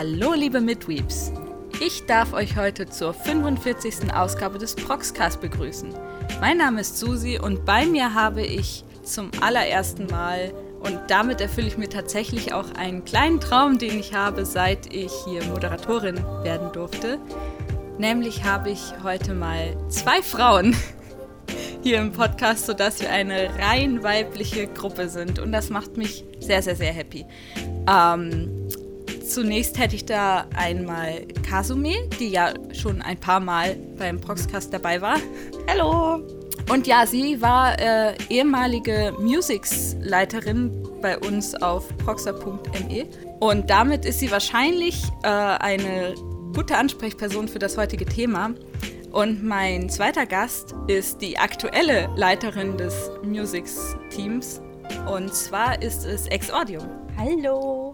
Hallo, liebe Midweeps. Ich darf euch heute zur 45. Ausgabe des Proxcast begrüßen. Mein Name ist Susi und bei mir habe ich zum allerersten Mal und damit erfülle ich mir tatsächlich auch einen kleinen Traum, den ich habe, seit ich hier Moderatorin werden durfte. Nämlich habe ich heute mal zwei Frauen hier im Podcast, sodass wir eine rein weibliche Gruppe sind. Und das macht mich sehr, sehr, sehr happy. Ähm, zunächst hätte ich da einmal Kasumi, die ja schon ein paar Mal beim Proxcast dabei war. Hallo! Und ja, sie war äh, ehemalige Musics-Leiterin bei uns auf proxa.me. Und damit ist sie wahrscheinlich äh, eine gute Ansprechperson für das heutige Thema. Und mein zweiter Gast ist die aktuelle Leiterin des Musics-Teams. Und zwar ist es Exordium. Hallo!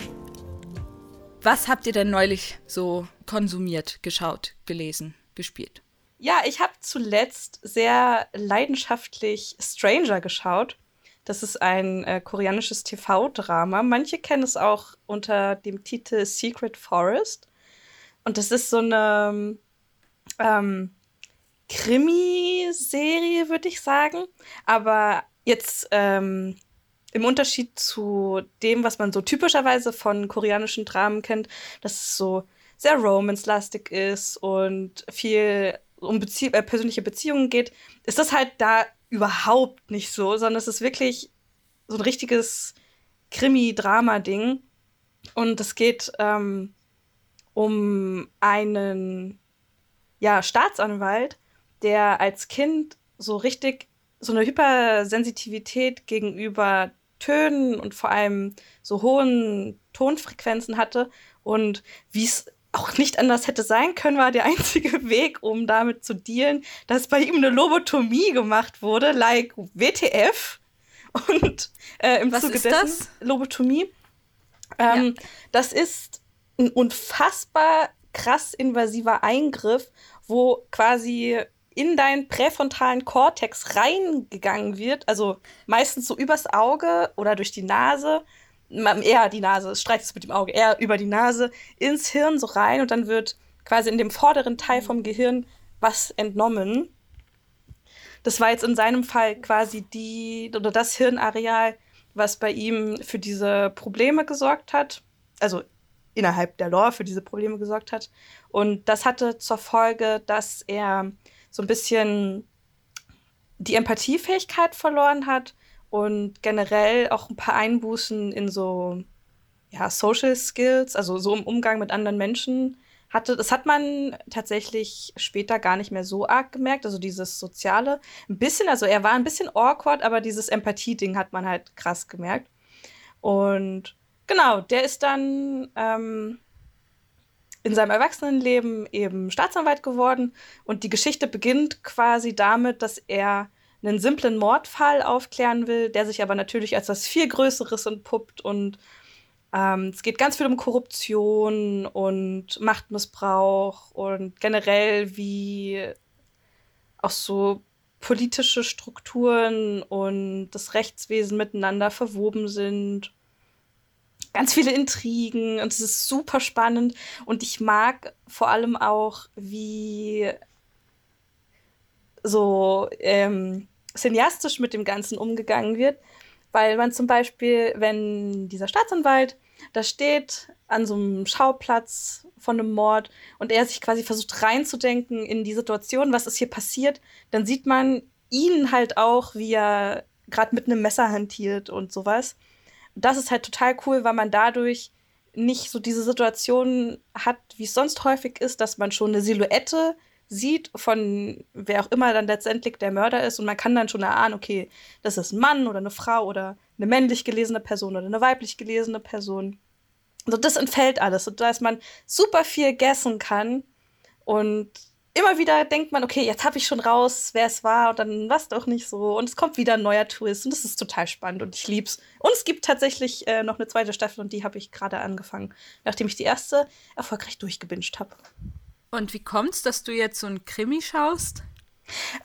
Was habt ihr denn neulich so konsumiert, geschaut, gelesen, gespielt? Ja, ich habe zuletzt sehr leidenschaftlich Stranger geschaut. Das ist ein äh, koreanisches TV-Drama. Manche kennen es auch unter dem Titel Secret Forest. Und das ist so eine ähm, Krimi-Serie, würde ich sagen. Aber jetzt ähm, im Unterschied zu dem, was man so typischerweise von koreanischen Dramen kennt, dass es so sehr romance-lastig ist und viel um Bezie äh, persönliche Beziehungen geht, ist das halt da überhaupt nicht so, sondern es ist wirklich so ein richtiges Krimi-Drama-Ding. Und es geht ähm, um einen ja, Staatsanwalt, der als Kind so richtig so eine Hypersensitivität gegenüber Tönen und vor allem so hohen Tonfrequenzen hatte und wie es auch nicht anders hätte sein können, war der einzige Weg, um damit zu dealen, dass bei ihm eine Lobotomie gemacht wurde, like WTF. Und äh, im Was Zuge ist dessen das? Lobotomie. Ähm, Das ist ein unfassbar krass invasiver Eingriff, wo quasi in deinen präfrontalen Kortex reingegangen wird, also meistens so übers Auge oder durch die Nase, eher die Nase, es streicht es mit dem Auge, eher über die Nase ins Hirn so rein und dann wird quasi in dem vorderen Teil vom Gehirn was entnommen. Das war jetzt in seinem Fall quasi die oder das Hirnareal, was bei ihm für diese Probleme gesorgt hat. Also innerhalb der Lore für diese Probleme gesorgt hat. Und das hatte zur Folge, dass er so ein bisschen die Empathiefähigkeit verloren hat und generell auch ein paar Einbußen in so ja, Social Skills, also so im Umgang mit anderen Menschen hatte. Das hat man tatsächlich später gar nicht mehr so arg gemerkt, also dieses Soziale. Ein bisschen, also er war ein bisschen awkward, aber dieses Empathie-Ding hat man halt krass gemerkt. Und genau, der ist dann ähm, in seinem Erwachsenenleben eben Staatsanwalt geworden und die Geschichte beginnt quasi damit, dass er einen simplen Mordfall aufklären will, der sich aber natürlich als was viel Größeres entpuppt und ähm, es geht ganz viel um Korruption und Machtmissbrauch und generell wie auch so politische Strukturen und das Rechtswesen miteinander verwoben sind. Ganz viele Intrigen und es ist super spannend und ich mag vor allem auch, wie so ähm, cineastisch mit dem Ganzen umgegangen wird, weil man zum Beispiel, wenn dieser Staatsanwalt da steht an so einem Schauplatz von einem Mord und er sich quasi versucht reinzudenken in die Situation, was ist hier passiert, dann sieht man ihn halt auch, wie er gerade mit einem Messer hantiert und sowas. Das ist halt total cool, weil man dadurch nicht so diese Situation hat, wie es sonst häufig ist, dass man schon eine Silhouette sieht von wer auch immer dann letztendlich der Mörder ist und man kann dann schon erahnen, okay, das ist ein Mann oder eine Frau oder eine männlich gelesene Person oder eine weiblich gelesene Person. Also das entfällt alles, sodass man super viel guessen kann und immer wieder denkt man, okay, jetzt habe ich schon raus, wer es war und dann war es doch nicht so und es kommt wieder ein neuer Twist und das ist total spannend und ich lieb's. Und es gibt tatsächlich äh, noch eine zweite Staffel und die habe ich gerade angefangen, nachdem ich die erste erfolgreich durchgebinged habe. Und wie kommt's, dass du jetzt so ein Krimi schaust?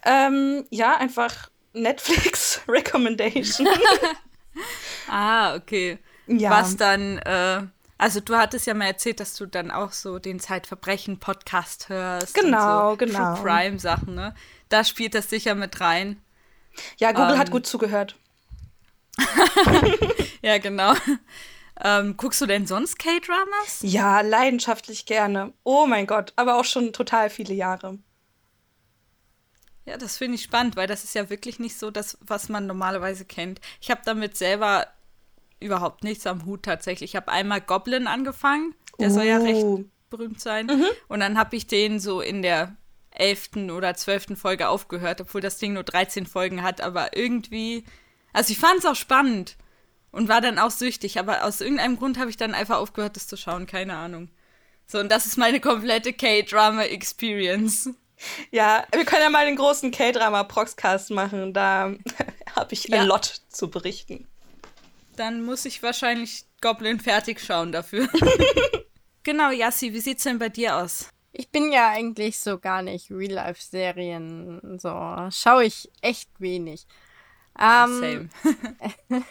Ähm, ja, einfach Netflix Recommendation. Ah, okay. ja. Was dann, äh, Also du hattest ja mal erzählt, dass du dann auch so den Zeitverbrechen-Podcast hörst. Genau, und so genau. True Crime-Sachen, ne? Da spielt das sicher mit rein. Ja, Google ähm, hat gut zugehört. ja, genau. Ähm, guckst du denn sonst K-Dramas? Ja, leidenschaftlich gerne. Oh mein Gott, aber auch schon total viele Jahre. Ja, das finde ich spannend, weil das ist ja wirklich nicht so das, was man normalerweise kennt. Ich habe damit selber überhaupt nichts am Hut tatsächlich. Ich habe einmal Goblin angefangen, der uh. soll ja recht oh. berühmt sein. Mhm. Und dann habe ich den so in der elften oder zwölften Folge aufgehört, obwohl das Ding nur 13 Folgen hat. Aber irgendwie, also ich fand es auch spannend und war dann auch süchtig. Aber aus irgendeinem Grund habe ich dann einfach aufgehört, das zu schauen. Keine Ahnung. So, und das ist meine komplette K-Drama-Experience. Ja, wir können ja mal den großen K-Drama-Proxcast machen. Da habe ich ja. ein Lot zu berichten. Dann muss ich wahrscheinlich Goblin fertig schauen dafür. genau, Yassi, wie sieht's denn bei dir aus? Ich bin ja eigentlich so gar nicht Real-Life-Serien. So schaue ich echt wenig. Ähm, Same.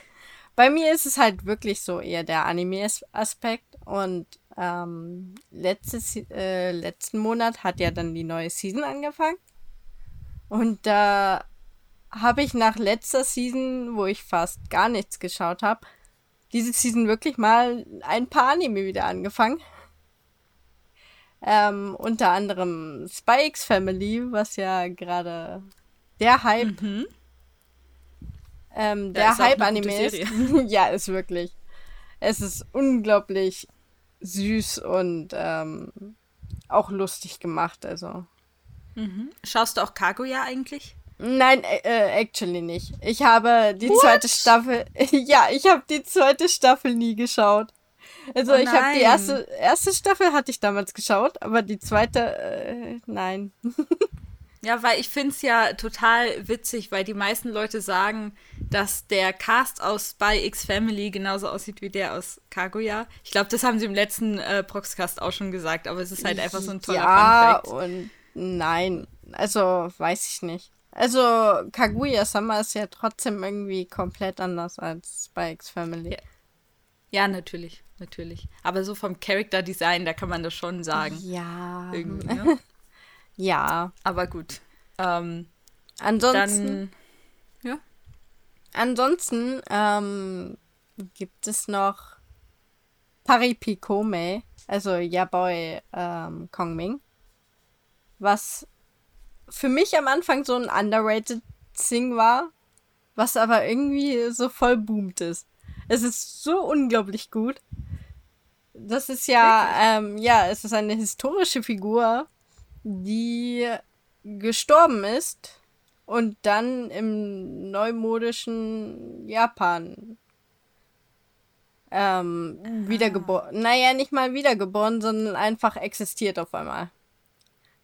bei mir ist es halt wirklich so eher der Anime-Aspekt und ähm, letztes, äh, letzten Monat hat ja dann die neue Season angefangen. Und da habe ich nach letzter Season, wo ich fast gar nichts geschaut habe, diese Season wirklich mal ein paar Anime wieder angefangen. Ähm, unter anderem X Family, was ja gerade der Hype, mhm. ähm, der Hype-Anime ist. ja, ist wirklich. Es ist unglaublich süß und ähm, auch lustig gemacht, also. Mhm. Schaust du auch Kaguya eigentlich? Nein, äh, äh, actually nicht. Ich habe die What? zweite Staffel. ja, ich habe die zweite Staffel nie geschaut. Also oh ich habe die erste erste Staffel hatte ich damals geschaut, aber die zweite äh, nein. ja, weil ich finde es ja total witzig, weil die meisten Leute sagen, dass der Cast aus Spy X Family genauso aussieht wie der aus Kaguya. Ich glaube, das haben sie im letzten äh, Proxcast auch schon gesagt, aber es ist halt einfach so ein toller ja, Funfact. und nein, also weiß ich nicht. Also, Kaguya Sama ist ja trotzdem irgendwie komplett anders als Spikes Family. Ja. ja, natürlich, natürlich. Aber so vom Character Design, da kann man das schon sagen. Ja. Irgendwie, ne? ja. Aber gut. Ähm, ansonsten. Dann, ja. Ansonsten ähm, gibt es noch Paripikome, also Yaboy ähm, Kongming, was für mich am Anfang so ein underrated Thing war, was aber irgendwie so voll boomt ist. Es ist so unglaublich gut. Das ist ja, ähm, ja, es ist eine historische Figur, die gestorben ist und dann im neumodischen Japan ähm, ah. wiedergeboren. Naja, nicht mal wiedergeboren, sondern einfach existiert auf einmal.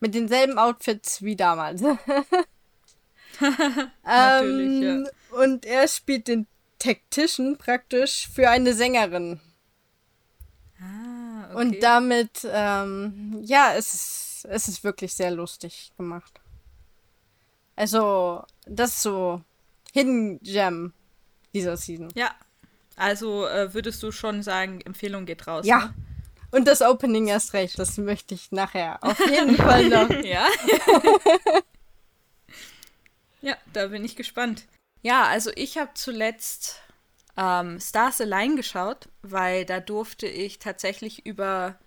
Mit denselben Outfits wie damals. Natürlich, ähm, ja. Und er spielt den Tactician praktisch für eine Sängerin. Ah, okay. Und damit, ähm, ja, es ist, es ist wirklich sehr lustig gemacht. Also, das ist so Hidden Gem dieser Season. Ja. Also äh, würdest du schon sagen, Empfehlung geht raus. Ja, ne? Und das Opening erst recht, das möchte ich nachher auf jeden Fall noch. ja. ja, da bin ich gespannt. Ja, also ich habe zuletzt ähm, Stars Align geschaut, weil da durfte ich tatsächlich über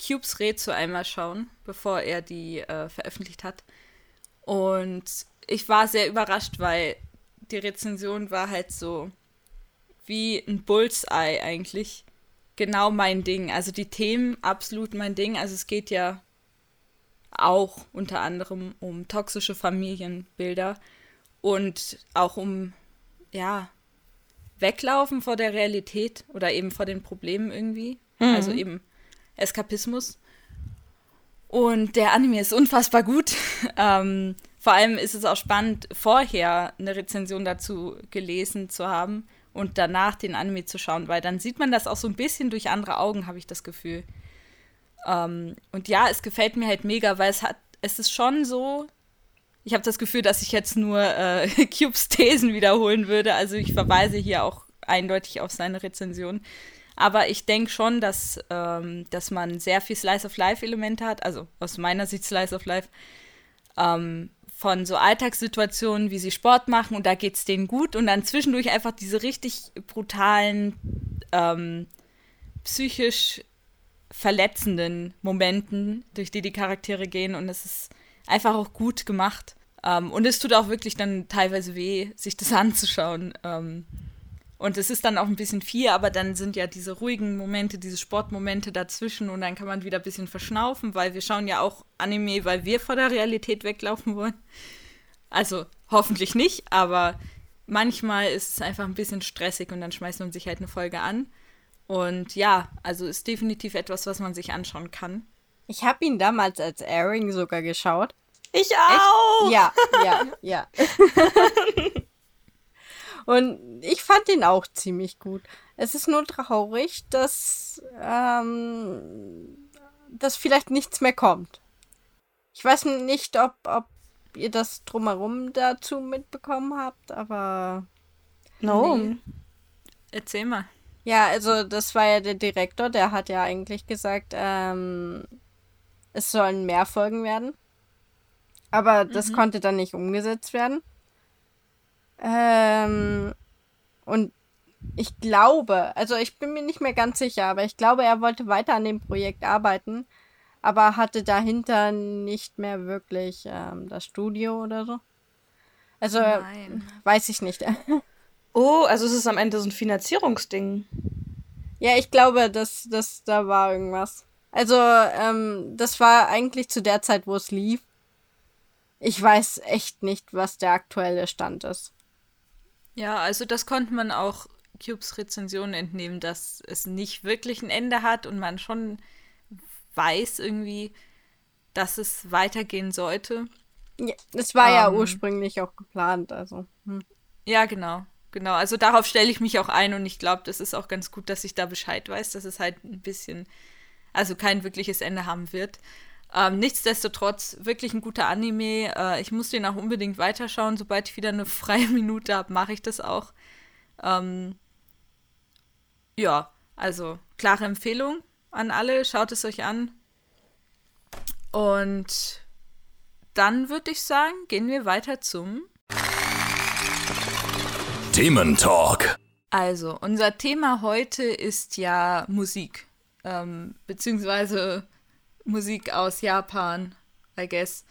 Cubes Rätsel einmal schauen, bevor er die äh, veröffentlicht hat. Und ich war sehr überrascht, weil die Rezension war halt so wie ein Bullseye eigentlich genau mein Ding. Also die Themen absolut mein Ding. Also es geht ja auch unter anderem um toxische Familienbilder und auch um, ja, Weglaufen vor der Realität oder eben vor den Problemen irgendwie. Mhm. Also eben Eskapismus. Und der Anime ist unfassbar gut. ähm, vor allem ist es auch spannend, vorher eine Rezension dazu gelesen zu haben und danach den Anime zu schauen, weil dann sieht man das auch so ein bisschen durch andere Augen, habe ich das Gefühl. Ähm, und ja, es gefällt mir halt mega, weil es hat, es ist schon so, ich habe das Gefühl, dass ich jetzt nur äh, Cubes Thesen wiederholen würde. Also ich verweise hier auch eindeutig auf seine Rezension. Aber ich denke schon, dass, ähm, dass man sehr viel Slice of Life-Elemente hat, also aus meiner Sicht Slice of Life, ähm, von so Alltagssituationen, wie sie Sport machen und da geht es denen gut und dann zwischendurch einfach diese richtig brutalen, ähm, psychisch verletzenden Momenten, durch die die Charaktere gehen und es ist einfach auch gut gemacht. Ähm, und es tut auch wirklich dann teilweise weh, sich das anzuschauen. Ähm, und es ist dann auch ein bisschen viel, aber dann sind ja diese ruhigen Momente, diese Sportmomente dazwischen und dann kann man wieder ein bisschen verschnaufen, weil wir schauen ja auch Anime, weil wir vor der Realität weglaufen wollen. Also hoffentlich nicht, aber manchmal ist es einfach ein bisschen stressig und dann schmeißt man sich halt eine Folge an. Und ja, also ist definitiv etwas, was man sich anschauen kann. Ich habe ihn damals als Airing sogar geschaut. Ich auch! Echt? Ja, ja, ja. Und ich fand ihn auch ziemlich gut. Es ist nur traurig, dass, ähm, dass vielleicht nichts mehr kommt. Ich weiß nicht, ob, ob ihr das drumherum dazu mitbekommen habt, aber. No. Nee. Erzähl mal. Ja, also das war ja der Direktor, der hat ja eigentlich gesagt, ähm, es sollen mehr Folgen werden. Aber das mhm. konnte dann nicht umgesetzt werden. Ähm, und ich glaube, also ich bin mir nicht mehr ganz sicher, aber ich glaube, er wollte weiter an dem Projekt arbeiten, aber hatte dahinter nicht mehr wirklich ähm, das Studio oder so. Also Nein. weiß ich nicht. oh, also es ist am Ende so ein Finanzierungsding. Ja, ich glaube, dass, dass da war irgendwas. Also, ähm, das war eigentlich zu der Zeit, wo es lief. Ich weiß echt nicht, was der aktuelle Stand ist. Ja, also das konnte man auch Cubes Rezensionen entnehmen, dass es nicht wirklich ein Ende hat und man schon weiß irgendwie, dass es weitergehen sollte. Ja, es war um, ja ähm. ursprünglich auch geplant, also. Hm. Ja, genau. Genau, also darauf stelle ich mich auch ein und ich glaube, das ist auch ganz gut, dass ich da Bescheid weiß, dass es halt ein bisschen, also kein wirkliches Ende haben wird. Ähm, nichtsdestotrotz, wirklich ein guter Anime. Äh, ich muss den auch unbedingt weiterschauen. Sobald ich wieder eine freie Minute habe, mache ich das auch. Ähm, ja, also klare Empfehlung an alle. Schaut es euch an. Und dann würde ich sagen, gehen wir weiter zum Thementalk. Also, unser Thema heute ist ja Musik. Ähm, beziehungsweise Musik aus Japan, I guess.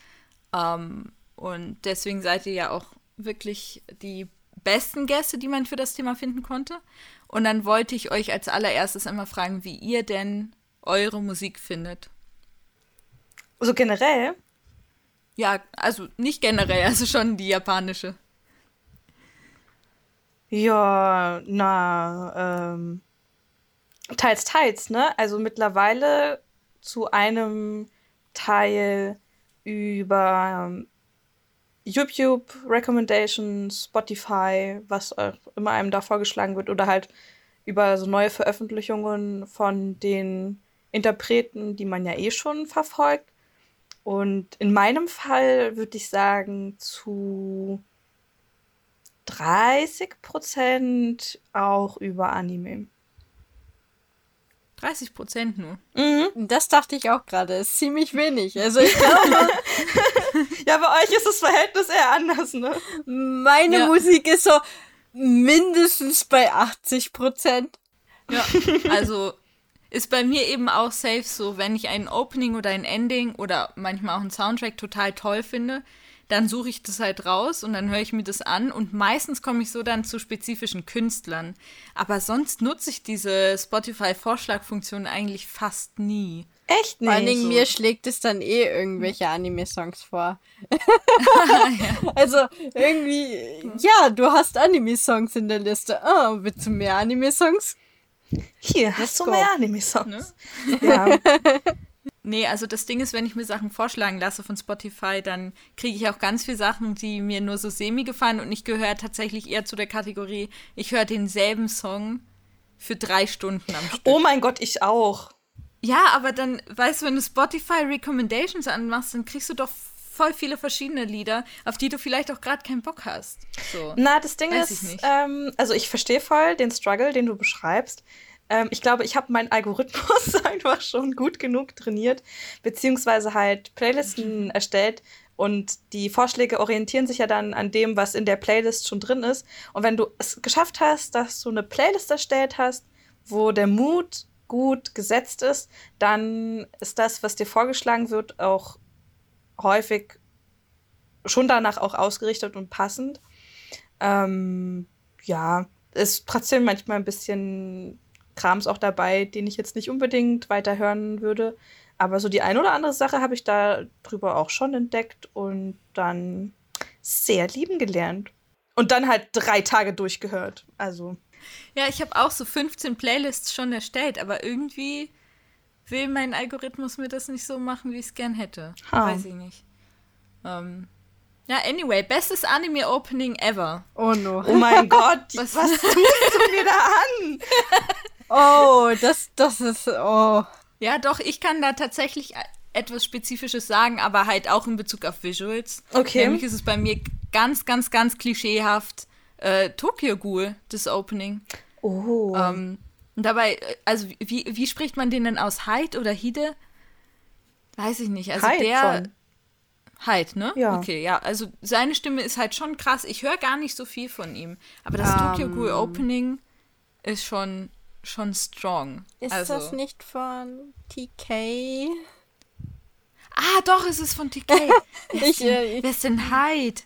Ähm, und deswegen seid ihr ja auch wirklich die besten Gäste, die man für das Thema finden konnte. Und dann wollte ich euch als allererstes einmal fragen, wie ihr denn eure Musik findet. So also generell? Ja, also nicht generell, also schon die japanische. Ja, na, ähm, teils, teils, ne? Also mittlerweile zu einem Teil über ähm, YouTube Recommendations, Spotify, was auch immer einem da vorgeschlagen wird, oder halt über so neue Veröffentlichungen von den Interpreten, die man ja eh schon verfolgt. Und in meinem Fall würde ich sagen, zu 30 Prozent auch über Anime. 30 Prozent nur. Mhm. Das dachte ich auch gerade. Ist ziemlich wenig. Also ich glaube. ja, bei euch ist das Verhältnis eher anders, ne? Meine ja. Musik ist so mindestens bei 80 Prozent. Ja, also ist bei mir eben auch safe so, wenn ich ein Opening oder ein Ending oder manchmal auch einen Soundtrack total toll finde, dann suche ich das halt raus und dann höre ich mir das an und meistens komme ich so dann zu spezifischen Künstlern. Aber sonst nutze ich diese Spotify-Vorschlagfunktion eigentlich fast nie. Echt nicht? Vor allen Dingen so. mir schlägt es dann eh irgendwelche Anime-Songs vor. Also irgendwie, ja, du hast Anime-Songs in der Liste. Oh, willst du mehr Anime-Songs? Hier hast du mehr Anime-Songs. Ne? Ja. Nee, also das Ding ist, wenn ich mir Sachen vorschlagen lasse von Spotify, dann kriege ich auch ganz viele Sachen, die mir nur so semi gefallen und ich gehöre tatsächlich eher zu der Kategorie, ich höre denselben Song für drei Stunden am Stück. Oh mein Gott, ich auch. Ja, aber dann, weißt du, wenn du Spotify Recommendations anmachst, dann kriegst du doch voll viele verschiedene Lieder, auf die du vielleicht auch gerade keinen Bock hast. So. Na, das Ding Weiß ist, ähm, also ich verstehe voll den Struggle, den du beschreibst. Ähm, ich glaube, ich habe meinen Algorithmus einfach schon gut genug trainiert, beziehungsweise halt Playlisten erstellt. Und die Vorschläge orientieren sich ja dann an dem, was in der Playlist schon drin ist. Und wenn du es geschafft hast, dass du eine Playlist erstellt hast, wo der Mood gut gesetzt ist, dann ist das, was dir vorgeschlagen wird, auch häufig schon danach auch ausgerichtet und passend. Ähm, ja, ist trotzdem manchmal ein bisschen Krams auch dabei, den ich jetzt nicht unbedingt weiterhören würde. Aber so die eine oder andere Sache habe ich da drüber auch schon entdeckt und dann sehr lieben gelernt. Und dann halt drei Tage durchgehört. Also. Ja, ich habe auch so 15 Playlists schon erstellt, aber irgendwie will mein Algorithmus mir das nicht so machen, wie ich es gern hätte. Ha. Weiß ich nicht. Ähm, ja, anyway, bestes Anime-Opening ever. Oh no. Oh mein Gott, was, was tust du mir da an? Oh, das, das ist, oh. Ja, doch, ich kann da tatsächlich etwas Spezifisches sagen, aber halt auch in Bezug auf Visuals. Okay. Nämlich ist es bei mir ganz, ganz, ganz klischeehaft äh, Tokyo Ghoul, das Opening. Oh. Ähm, und dabei, also wie, wie spricht man den denn aus? Hyde oder Hide? Weiß ich nicht. Also Hyde der. Schon. Hyde, ne? Ja. Okay, ja. Also seine Stimme ist halt schon krass. Ich höre gar nicht so viel von ihm. Aber das um. Tokyo Ghoul Opening ist schon, schon strong. Ist also, das nicht von TK? Ah, doch, es ist von TK. wer, ist denn, äh, wer ist denn Hyde?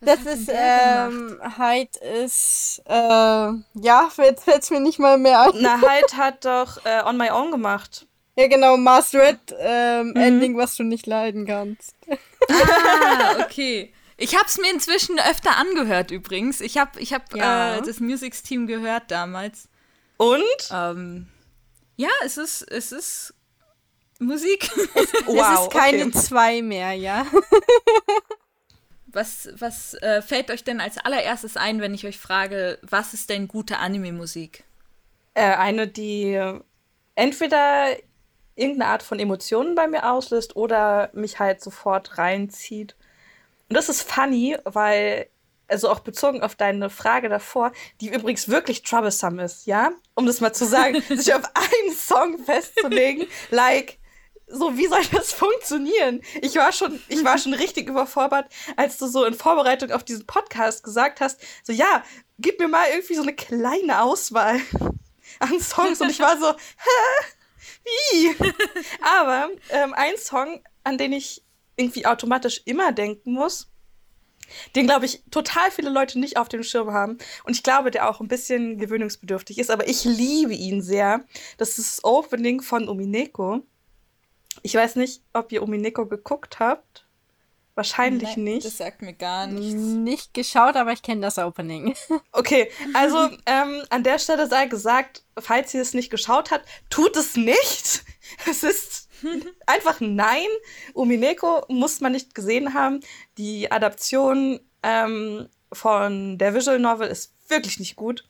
Was das ist, ähm, Hyde ist, äh, ja, jetzt fällt es mir nicht mal mehr ein. Na, Hyde hat doch äh, On My Own gemacht. Ja, genau, Mars Red ähm, mhm. Ending, was du nicht leiden kannst. Ah, okay. Ich habe es mir inzwischen öfter angehört übrigens. Ich habe ich hab, ja. äh, das Musics Team gehört damals. Und? Ähm, ja, es ist, es ist Musik. Es, wow, es ist keine okay. zwei mehr, ja. Was, was äh, fällt euch denn als allererstes ein, wenn ich euch frage, was ist denn gute Anime-Musik? Äh, eine, die entweder irgendeine Art von Emotionen bei mir auslöst oder mich halt sofort reinzieht. Und das ist funny, weil, also auch bezogen auf deine Frage davor, die übrigens wirklich troublesome ist, ja? Um das mal zu sagen, sich auf einen Song festzulegen, like, so, wie soll das funktionieren? Ich war schon, ich war schon richtig überfordert, als du so in Vorbereitung auf diesen Podcast gesagt hast, so, ja, gib mir mal irgendwie so eine kleine Auswahl an Songs. Und ich war so, hä? Wie? Aber ähm, ein Song, an den ich irgendwie automatisch immer denken muss, den, glaube ich, total viele Leute nicht auf dem Schirm haben. Und ich glaube, der auch ein bisschen gewöhnungsbedürftig ist, aber ich liebe ihn sehr. Das ist das Opening von Umineko. Ich weiß nicht, ob ihr Umineko geguckt habt. Wahrscheinlich Nein, nicht. Das sagt mir gar nichts. Nicht geschaut, aber ich kenne das Opening. Okay, also ähm, an der Stelle sei gesagt, falls ihr es nicht geschaut habt, tut es nicht. Es ist einfach nein. Umineko muss man nicht gesehen haben. Die Adaption ähm, von der Visual Novel ist wirklich nicht gut.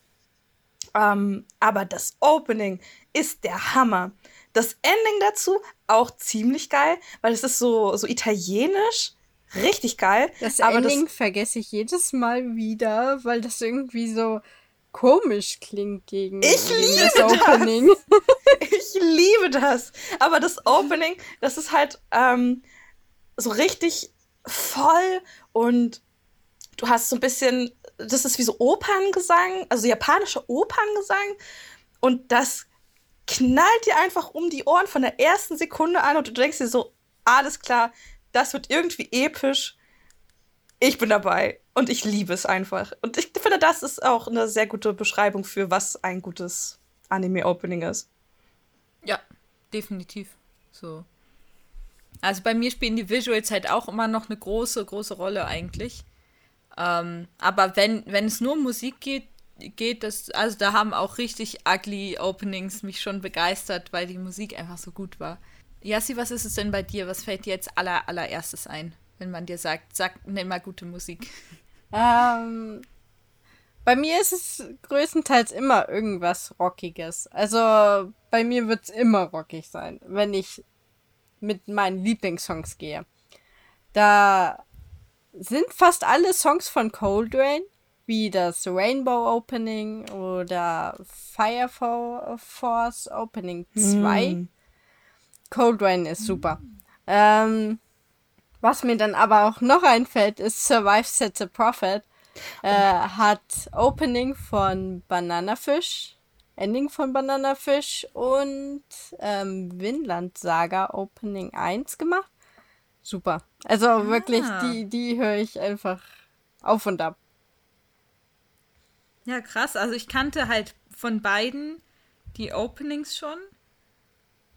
Ähm, aber das Opening ist der Hammer. Das Ending dazu auch ziemlich geil, weil es ist so, so italienisch richtig geil. Das aber Ending das vergesse ich jedes Mal wieder, weil das irgendwie so komisch klingt gegen, ich gegen das Opening. Das. Ich liebe das. Aber das Opening, das ist halt ähm, so richtig voll und du hast so ein bisschen, das ist wie so Operngesang, also japanischer Operngesang und das knallt dir einfach um die Ohren von der ersten Sekunde an und du denkst dir so, alles klar, das wird irgendwie episch. Ich bin dabei und ich liebe es einfach. Und ich finde, das ist auch eine sehr gute Beschreibung für, was ein gutes Anime-Opening ist. Ja, definitiv. So. Also bei mir spielen die Visuals halt auch immer noch eine große, große Rolle eigentlich. Ähm, aber wenn, wenn es nur um Musik geht, geht das, also da haben auch richtig ugly Openings mich schon begeistert, weil die Musik einfach so gut war. Jassi, was ist es denn bei dir? Was fällt dir jetzt aller, allererstes ein, wenn man dir sagt, sag, nenn mal gute Musik? Ähm, bei mir ist es größtenteils immer irgendwas Rockiges. Also bei mir wird es immer rockig sein, wenn ich mit meinen Lieblingssongs gehe. Da sind fast alle Songs von Cold Rain. wie das Rainbow Opening oder Fire Force Opening 2. Mm. Cold Rain ist super. Ähm, was mir dann aber auch noch einfällt, ist Survive Set the Prophet. Äh, hat Opening von Banana Fish, Ending von Banana Fish und ähm, Vinland Saga Opening 1 gemacht. Super. Also ah. wirklich, die, die höre ich einfach auf und ab. Ja, krass. Also ich kannte halt von beiden die Openings schon.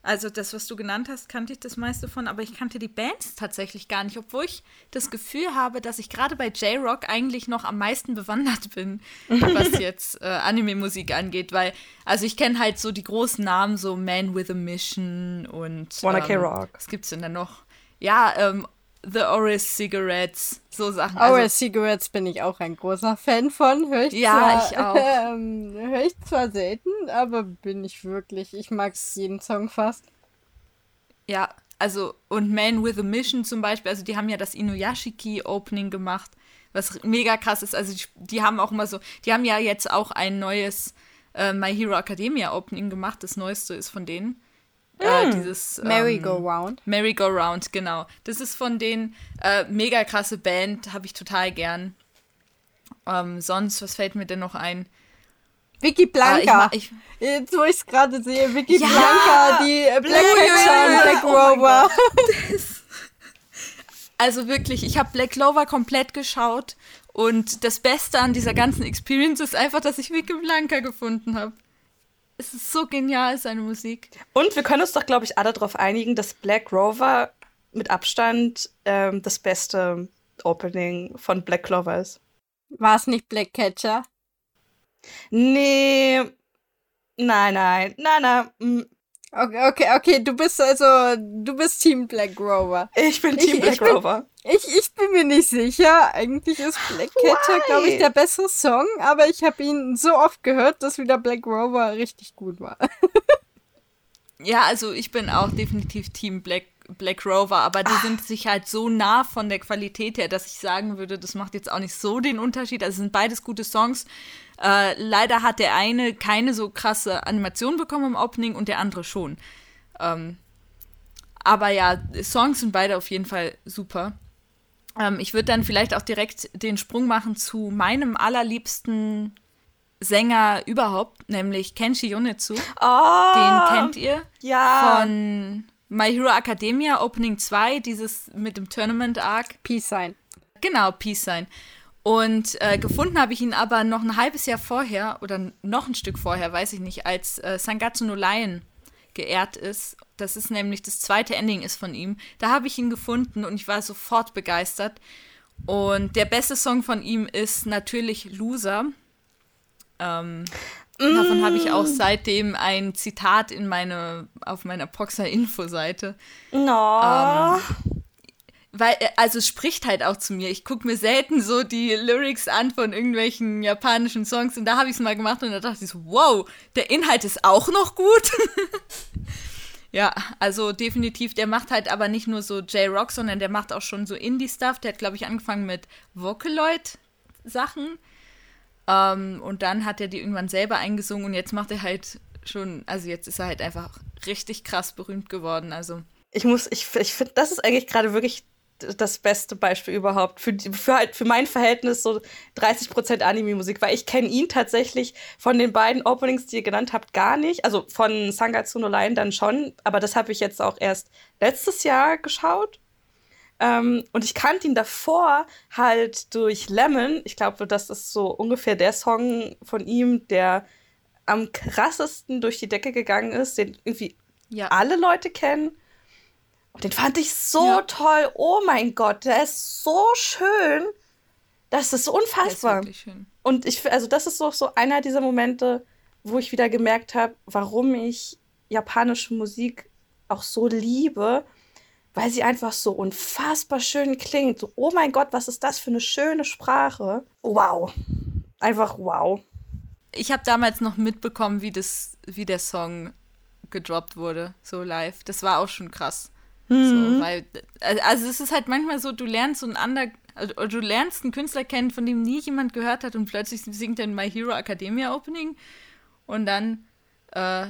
Also das, was du genannt hast, kannte ich das meiste von, aber ich kannte die Bands tatsächlich gar nicht, obwohl ich das Gefühl habe, dass ich gerade bei J-Rock eigentlich noch am meisten bewandert bin, was jetzt äh, Anime-Musik angeht, weil, also ich kenne halt so die großen Namen, so Man with a Mission und Wanna ähm, Rock. Was gibt's denn da noch? Ja, ähm, The Oris Cigarettes, so Sachen. Oris also, Cigarettes bin ich auch ein großer Fan von. Hör ich ja, zwar, ich auch. Ähm, Höre ich zwar selten, aber bin ich wirklich. Ich mag jeden Song fast. Ja, also, und Man with a Mission zum Beispiel, also die haben ja das Inuyashiki-Opening gemacht, was mega krass ist. Also, die, die, haben auch immer so, die haben ja jetzt auch ein neues äh, My Hero Academia Opening gemacht. Das neueste ist von denen. Äh, hm. dieses ähm, Merry-Go-Round. Merry-Go-Round, genau. Das ist von den äh, mega krasse Band, habe ich total gern. Ähm, sonst, was fällt mir denn noch ein? Vicky Blanca. Äh, ich, ich, Jetzt, wo ich es gerade sehe, Vicky ja, Blanca, die äh, Black und Black oh Rover. also wirklich, ich habe Black Clover komplett geschaut und das Beste an dieser ganzen Experience ist einfach, dass ich Vicky Blanca gefunden habe. Es ist so genial, seine Musik. Und wir können uns doch, glaube ich, alle darauf einigen, dass Black Rover mit Abstand ähm, das beste Opening von Black Clover ist. War es nicht Black Catcher? Nee. Nein, nein, nein, nein. Okay, okay, okay, du bist also, du bist Team Black Rover. Ich bin Team ich, Black ich Rover. Bin, ich, ich bin mir nicht sicher. Eigentlich ist Black Catcher, glaube ich, der bessere Song, aber ich habe ihn so oft gehört, dass wieder Black Rover richtig gut war. ja, also ich bin auch definitiv Team Black, Black Rover, aber die Ach. sind sich halt so nah von der Qualität her, dass ich sagen würde, das macht jetzt auch nicht so den Unterschied. Also sind beides gute Songs. Äh, leider hat der eine keine so krasse Animation bekommen im Opening und der andere schon. Ähm, aber ja, Songs sind beide auf jeden Fall super. Ähm, ich würde dann vielleicht auch direkt den Sprung machen zu meinem allerliebsten Sänger überhaupt, nämlich Kenshi Yonetsu. Oh, Den kennt ihr? Ja. Von My Hero Academia Opening 2, dieses mit dem Tournament Arc. Peace Sign. Genau, Peace Sign. Und äh, gefunden habe ich ihn aber noch ein halbes Jahr vorher oder noch ein Stück vorher, weiß ich nicht, als äh, Sangatsu no Lion geehrt ist. Das ist nämlich das zweite Ending ist von ihm. Da habe ich ihn gefunden und ich war sofort begeistert. Und der beste Song von ihm ist natürlich Loser. Ähm, mm. Davon habe ich auch seitdem ein Zitat in meine, auf meiner Proxer-Info-Seite. No. Ähm, weil, äh, also es spricht halt auch zu mir. Ich gucke mir selten so die Lyrics an von irgendwelchen japanischen Songs und da habe ich es mal gemacht und da dachte ich so, wow, der Inhalt ist auch noch gut. ja, also definitiv, der macht halt aber nicht nur so J-Rock, sondern der macht auch schon so Indie-Stuff. Der hat, glaube ich, angefangen mit Vocaloid-Sachen. Ähm, und dann hat er die irgendwann selber eingesungen und jetzt macht er halt schon, also jetzt ist er halt einfach richtig krass berühmt geworden. Also ich muss, ich, ich finde, das ist eigentlich gerade wirklich das beste Beispiel überhaupt für, für, halt, für mein Verhältnis so 30% Anime-Musik, weil ich kenne ihn tatsächlich von den beiden Openings, die ihr genannt habt, gar nicht. Also von Sangatsu no Line dann schon, aber das habe ich jetzt auch erst letztes Jahr geschaut. Ähm, und ich kannte ihn davor halt durch Lemon. Ich glaube, das ist so ungefähr der Song von ihm, der am krassesten durch die Decke gegangen ist, den irgendwie ja. alle Leute kennen. Und den fand ich so ja. toll. Oh mein Gott, der ist so schön. Das ist unfassbar. ist schön. Und ich, also das ist so, so einer dieser Momente, wo ich wieder gemerkt habe, warum ich japanische Musik auch so liebe, weil sie einfach so unfassbar schön klingt. So, oh mein Gott, was ist das für eine schöne Sprache. Wow. Einfach wow. Ich habe damals noch mitbekommen, wie, das, wie der Song gedroppt wurde, so live. Das war auch schon krass. Mhm. So, weil, also es ist halt manchmal so, du lernst so ein also, du lernst einen Künstler kennen, von dem nie jemand gehört hat und plötzlich singt er in My Hero Academia Opening und dann äh,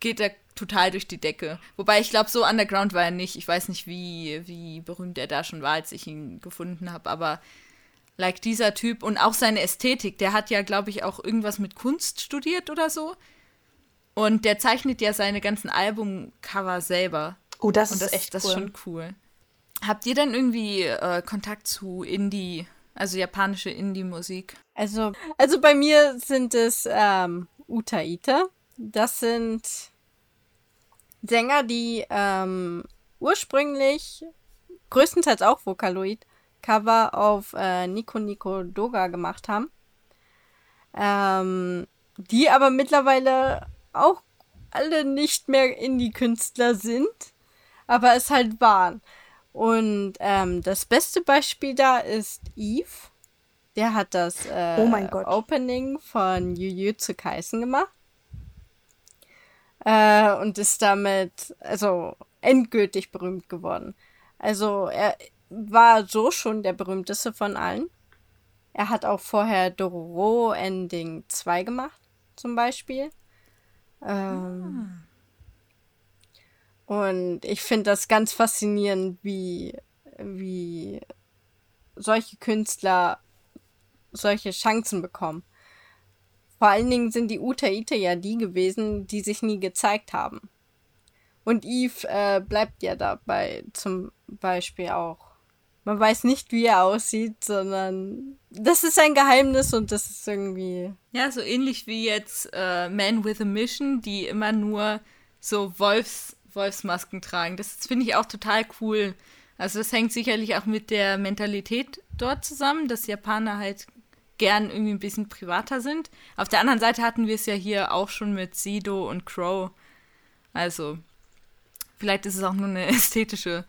geht er total durch die Decke. Wobei ich glaube, so underground war er nicht. Ich weiß nicht, wie, wie berühmt er da schon war, als ich ihn gefunden habe, aber like dieser Typ und auch seine Ästhetik, der hat ja, glaube ich, auch irgendwas mit Kunst studiert oder so. Und der zeichnet ja seine ganzen Albumcover selber. Oh, das, und das ist echt das cool. schon cool. Habt ihr denn irgendwie äh, Kontakt zu Indie, also japanische Indie-Musik? Also, also bei mir sind es ähm, Utaita. Das sind Sänger, die ähm, ursprünglich größtenteils auch Vocaloid Cover auf äh, Nico Nico Doga gemacht haben. Ähm, die aber mittlerweile auch alle nicht mehr Indie-Künstler sind, aber es halt waren. Und ähm, das beste Beispiel da ist Eve. Der hat das äh, oh Opening von Jujutsu Kaisen gemacht. Äh, und ist damit, also, endgültig berühmt geworden. Also, er war so schon der berühmteste von allen. Er hat auch vorher Dororo Ending 2 gemacht, zum Beispiel. Ähm, ah. Und ich finde das ganz faszinierend, wie, wie solche Künstler solche Chancen bekommen. Vor allen Dingen sind die Utaite ja die gewesen, die sich nie gezeigt haben. Und Eve äh, bleibt ja dabei zum Beispiel auch. Man weiß nicht, wie er aussieht, sondern das ist ein Geheimnis und das ist irgendwie. Ja, so ähnlich wie jetzt äh, Man with a Mission, die immer nur so Wolfs, Wolfsmasken tragen. Das finde ich auch total cool. Also das hängt sicherlich auch mit der Mentalität dort zusammen, dass Japaner halt gern irgendwie ein bisschen privater sind. Auf der anderen Seite hatten wir es ja hier auch schon mit Sido und Crow. Also, vielleicht ist es auch nur eine ästhetische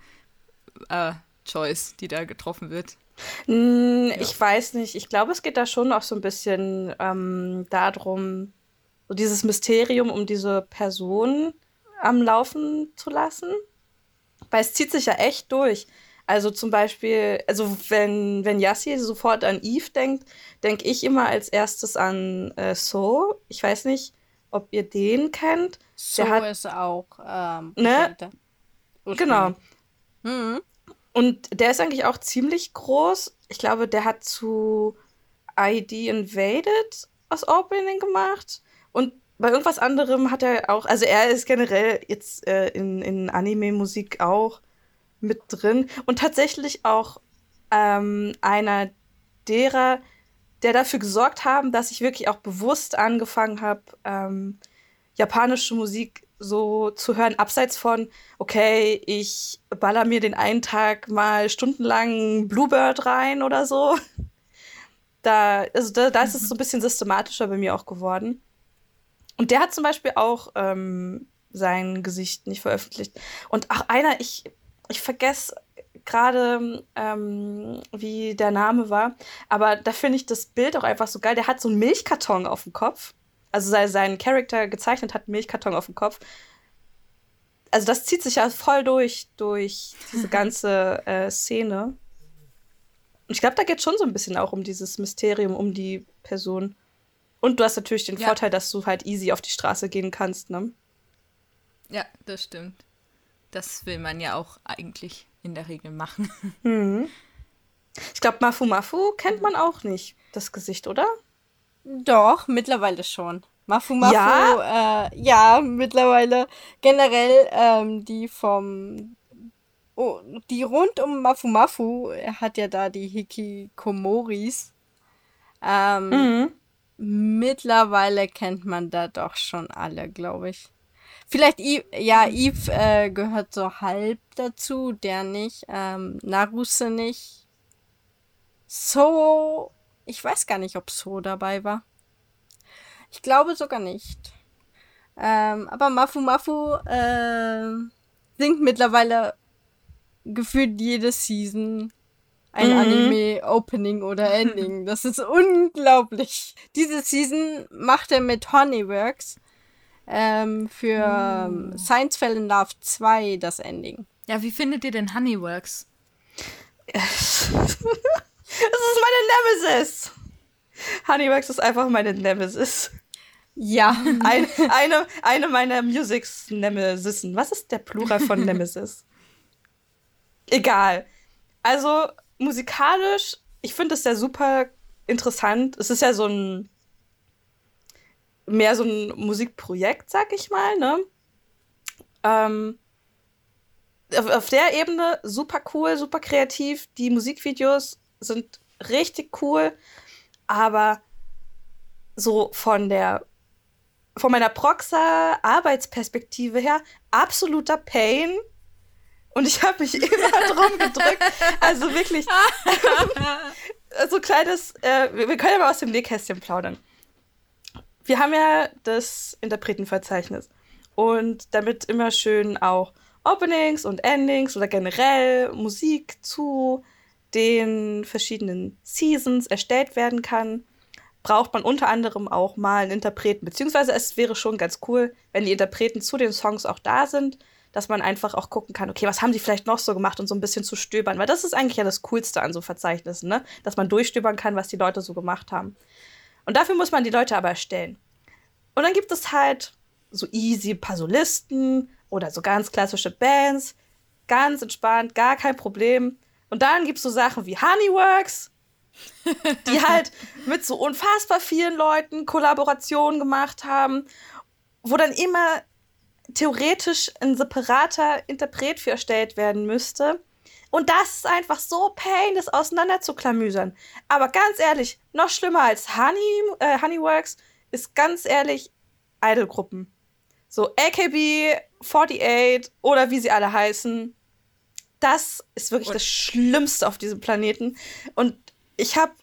äh, Choice, die da getroffen wird. Mm, ich ja. weiß nicht. Ich glaube, es geht da schon auch so ein bisschen ähm, darum, so dieses Mysterium um diese Person am Laufen zu lassen. Weil es zieht sich ja echt durch. Also zum Beispiel, also wenn, wenn Yassi sofort an Eve denkt, denke ich immer als erstes an äh, So. Ich weiß nicht, ob ihr den kennt. So Der hat, ist auch. Ähm, ne? Genau. Mhm. Und der ist eigentlich auch ziemlich groß. Ich glaube, der hat zu ID Invaded das Opening gemacht. Und bei irgendwas anderem hat er auch, also er ist generell jetzt äh, in, in Anime-Musik auch mit drin und tatsächlich auch ähm, einer derer, der dafür gesorgt haben, dass ich wirklich auch bewusst angefangen habe, ähm, japanische Musik so zu hören, abseits von, okay, ich baller mir den einen Tag mal stundenlang Bluebird rein oder so. Da, also da, da ist es so ein bisschen systematischer bei mir auch geworden. Und der hat zum Beispiel auch ähm, sein Gesicht nicht veröffentlicht. Und auch einer, ich ich vergesse gerade, ähm, wie der Name war, aber da finde ich das Bild auch einfach so geil. Der hat so einen Milchkarton auf dem Kopf. Also sein, sein Charakter gezeichnet hat einen Milchkarton auf dem Kopf. Also das zieht sich ja voll durch, durch diese ganze äh, Szene. Und ich glaube, da geht es schon so ein bisschen auch um dieses Mysterium, um die Person. Und du hast natürlich den ja. Vorteil, dass du halt easy auf die Straße gehen kannst, ne? Ja, das stimmt. Das will man ja auch eigentlich in der Regel machen. Mhm. Ich glaube, Mafu Mafu kennt man auch nicht, das Gesicht, oder? Doch, mittlerweile schon. Mafu Mafu, ja, äh, ja mittlerweile. Generell ähm, die vom. Oh, die rund um Mafu Mafu, er hat ja da die Hikikomoris. Ähm, mhm. Mittlerweile kennt man da doch schon alle, glaube ich. Vielleicht, Eve, ja, Eve äh, gehört so halb dazu, der nicht. Ähm, Naruse nicht. So, ich weiß gar nicht, ob So dabei war. Ich glaube sogar nicht. Ähm, aber Mafu Mafu äh, singt mittlerweile gefühlt jede Season ein mhm. Anime-Opening oder Ending. Das ist unglaublich. Diese Season macht er mit Honeyworks ähm, für mm. Science Fell in Love 2 das Ending. Ja, wie findet ihr denn Honeyworks? es ist meine Nemesis. Honeyworks ist einfach meine Nemesis. Ja. Ein, eine, eine meiner Musics Nemesissen. Was ist der Plural von Nemesis? Egal. Also musikalisch, ich finde es ja super interessant. Es ist ja so ein mehr so ein Musikprojekt, sag ich mal, ne? Ähm, auf, auf der Ebene super cool, super kreativ. Die Musikvideos sind richtig cool, aber so von der von meiner Proxa-Arbeitsperspektive her absoluter Pain. Und ich habe mich immer drum gedrückt. Also wirklich. so kleines, äh, wir können ja mal aus dem Nähkästchen plaudern. Wir haben ja das Interpretenverzeichnis. Und damit immer schön auch Openings und Endings oder generell Musik zu den verschiedenen Seasons erstellt werden kann, braucht man unter anderem auch mal einen Interpreten. Beziehungsweise es wäre schon ganz cool, wenn die Interpreten zu den Songs auch da sind, dass man einfach auch gucken kann, okay, was haben die vielleicht noch so gemacht und so ein bisschen zu stöbern. Weil das ist eigentlich ja das Coolste an so Verzeichnissen, ne? Dass man durchstöbern kann, was die Leute so gemacht haben. Und dafür muss man die Leute aber erstellen. Und dann gibt es halt so easy paar Solisten oder so ganz klassische Bands. Ganz entspannt, gar kein Problem. Und dann gibt es so Sachen wie Honeyworks, die halt mit so unfassbar vielen Leuten Kollaborationen gemacht haben, wo dann immer theoretisch ein separater Interpret für erstellt werden müsste. Und das ist einfach so pain, das auseinanderzuklamüsern. Aber ganz ehrlich, noch schlimmer als Honey, äh, Honeyworks ist ganz ehrlich Idolgruppen. So AKB, 48 oder wie sie alle heißen. Das ist wirklich Und das Schlimmste auf diesem Planeten. Und ich habe,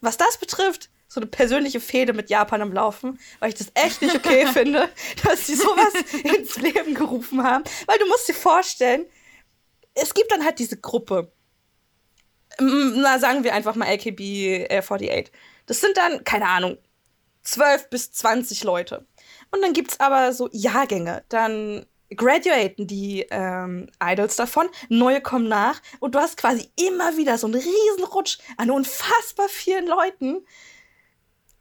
was das betrifft, so eine persönliche Fehde mit Japan am Laufen, weil ich das echt nicht okay finde, dass sie sowas ins Leben gerufen haben. Weil du musst dir vorstellen, es gibt dann halt diese Gruppe. Na, sagen wir einfach mal AKB 48. Das sind dann, keine Ahnung, 12 bis 20 Leute. Und dann gibt es aber so Jahrgänge. Dann graduaten die ähm, Idols davon, neue kommen nach und du hast quasi immer wieder so einen riesen Rutsch an unfassbar vielen Leuten.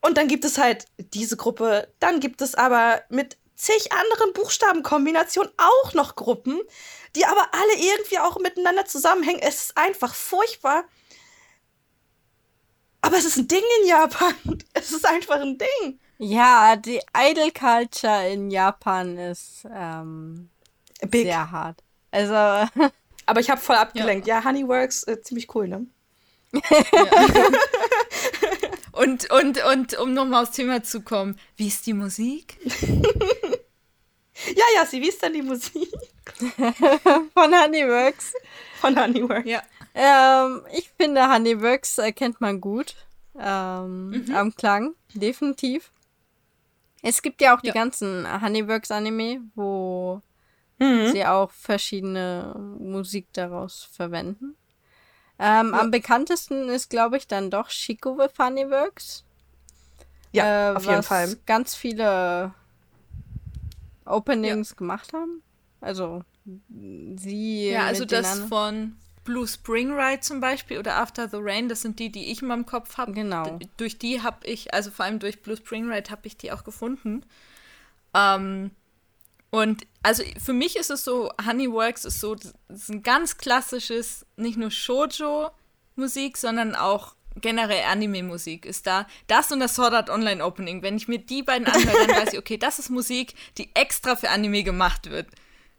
Und dann gibt es halt diese Gruppe, dann gibt es aber mit zig anderen Buchstabenkombinationen auch noch Gruppen, die aber alle irgendwie auch miteinander zusammenhängen. Es ist einfach furchtbar. Aber es ist ein Ding in Japan. Es ist einfach ein Ding. Ja, die Idol Culture in Japan ist ähm, sehr hart. Also. Aber ich habe voll abgelenkt. Ja, ja Honeyworks, äh, ziemlich cool, ne? und, und, und um nochmal aufs Thema zu kommen, wie ist die Musik? ja, ja, sie, wie ist denn die Musik? Von Honeyworks. Von Honeyworks. Ja. Ähm, ich finde, Honeyworks erkennt man gut ähm, mhm. am Klang, definitiv. Es gibt ja auch die ja. ganzen Honeyworks Anime, wo mhm. sie auch verschiedene Musik daraus verwenden. Ähm, ja. Am bekanntesten ist, glaube ich, dann doch Chico with Honeyworks. Ja, äh, auf jeden Fall. Ganz viele Openings ja. gemacht haben. Also sie. Ja, also das von Blue Spring Ride zum Beispiel oder After the Rain, das sind die, die ich in meinem Kopf habe. Genau. D durch die habe ich, also vor allem durch Blue Spring Ride habe ich die auch gefunden. Ähm, und also für mich ist es so, Honeyworks ist so, ist ein ganz klassisches, nicht nur Shoujo-Musik, sondern auch generell Anime-Musik ist da. Das und das Sword Art Online Opening. Wenn ich mir die beiden anhöre, dann weiß ich, okay, das ist Musik, die extra für Anime gemacht wird.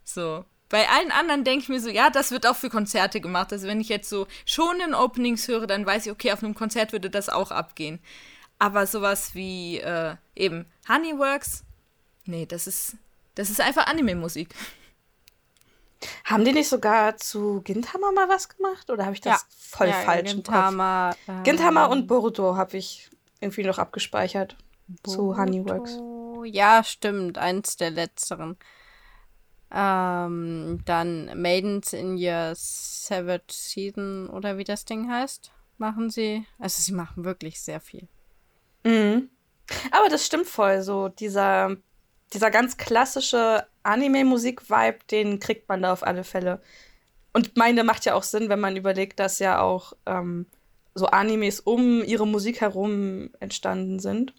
So. Bei allen anderen denke ich mir so, ja, das wird auch für Konzerte gemacht. Also wenn ich jetzt so schon in Openings höre, dann weiß ich, okay, auf einem Konzert würde das auch abgehen. Aber sowas wie äh, eben Honeyworks, nee, das ist, das ist einfach Anime-Musik. Haben die nicht sogar zu Gintama mal was gemacht? Oder habe ich das ja. voll ja, falsch Gintama, im Kopf? Gintama und Boruto habe ich irgendwie noch abgespeichert. Boruto, zu Honeyworks. Ja, stimmt. Eins der letzteren. Ähm, dann Maidens in Your Seventh Season oder wie das Ding heißt, machen sie. Also sie machen wirklich sehr viel. Mhm. Aber das stimmt voll. So dieser, dieser ganz klassische Anime-Musik-Vibe, den kriegt man da auf alle Fälle. und meine macht ja auch Sinn, wenn man überlegt, dass ja auch ähm, so Animes um ihre Musik herum entstanden sind.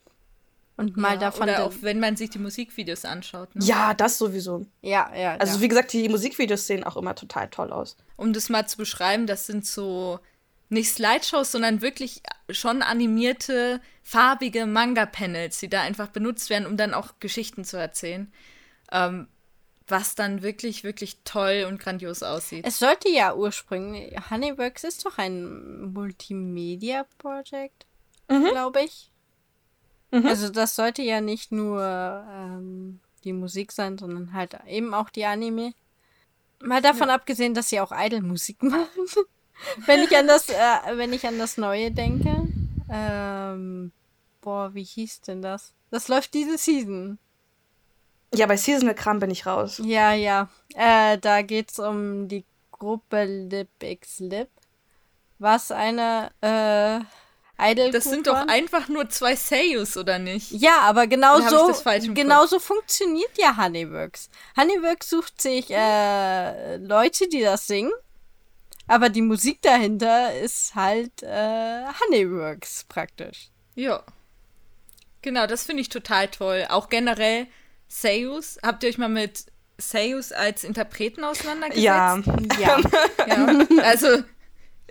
Und mal ja, davon. Oder auch wenn man sich die Musikvideos anschaut. Ne? Ja, das sowieso. Ja, ja. Also, ja. wie gesagt, die Musikvideos sehen auch immer total toll aus. Um das mal zu beschreiben, das sind so nicht Slideshows, sondern wirklich schon animierte, farbige Manga-Panels, die da einfach benutzt werden, um dann auch Geschichten zu erzählen. Ähm, was dann wirklich, wirklich toll und grandios aussieht. Es sollte ja ursprünglich, Honeyworks ist doch ein Multimedia-Projekt, mhm. glaube ich. Mhm. Also das sollte ja nicht nur ähm, die Musik sein, sondern halt eben auch die Anime. Mal davon ja. abgesehen, dass sie auch Idol-Musik machen. Wenn ich an das, äh, wenn ich an das Neue denke. Ähm, boah, wie hieß denn das? Das läuft diese Season. Ja, bei Seasonal Kram bin ich raus. Ja, ja. Äh, da geht's um die Gruppe Lip X Lip. Was eine äh, Idol Das sind doch einfach nur zwei Seiyus, oder nicht? Ja, aber genau so, genau so funktioniert ja Honeyworks. Honeyworks sucht sich äh, Leute, die das singen. Aber die Musik dahinter ist halt äh, Honeyworks praktisch. Ja. Genau, das finde ich total toll. Auch generell Seiyus. Habt ihr euch mal mit Seiyus als Interpreten auseinandergesetzt? Ja. Ja. ja. Also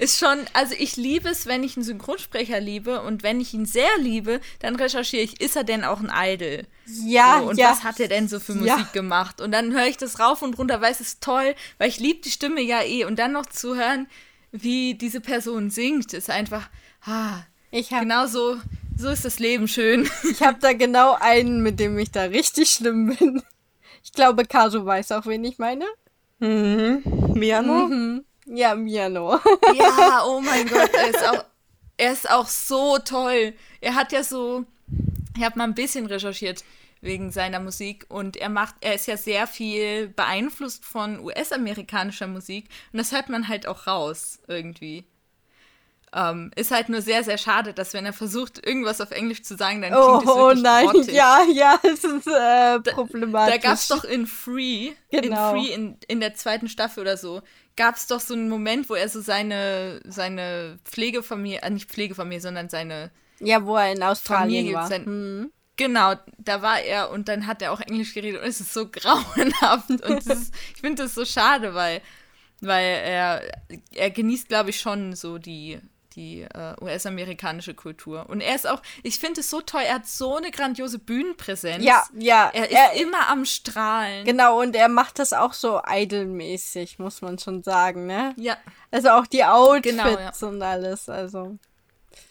ist schon, also ich liebe es, wenn ich einen Synchronsprecher liebe und wenn ich ihn sehr liebe, dann recherchiere ich, ist er denn auch ein Idol? Ja, so, und ja. was hat er denn so für Musik ja. gemacht? Und dann höre ich das rauf und runter, weil es ist toll, weil ich liebe die Stimme ja eh und dann noch zu hören, wie diese Person singt, ist einfach, ah, ich hab, genau so, so ist das Leben schön. Ich habe da genau einen, mit dem ich da richtig schlimm bin. Ich glaube, Kaso weiß auch, wen ich meine. Mhm. Miano? Mhm. Ja, Miano. ja, oh mein Gott, er ist auch, er ist auch so toll. Er hat ja so, ich habe mal ein bisschen recherchiert wegen seiner Musik und er macht, er ist ja sehr viel beeinflusst von US-amerikanischer Musik und das hört man halt auch raus irgendwie. Ähm, ist halt nur sehr, sehr schade, dass wenn er versucht, irgendwas auf Englisch zu sagen, dann klingt oh, es wirklich Oh nein, grottig. ja, ja, es ist äh, problematisch. Da, da gab es doch in Free, genau. in Free in, in der zweiten Staffel oder so, gab es doch so einen Moment, wo er so seine, seine Pflegefamilie, äh, nicht Pflegefamilie, sondern seine Ja, wo er in Australien Familie, war. Sein, hm. Genau, da war er und dann hat er auch Englisch geredet und es ist so grauenhaft und ist, ich finde das so schade, weil, weil er, er genießt, glaube ich, schon so die die äh, US-amerikanische Kultur. Und er ist auch, ich finde es so toll, er hat so eine grandiose Bühnenpräsenz. Ja, ja. Er ist er, immer am Strahlen. Genau, und er macht das auch so idolmäßig, muss man schon sagen, ne? Ja. Also auch die Outfits genau, ja. und alles, also.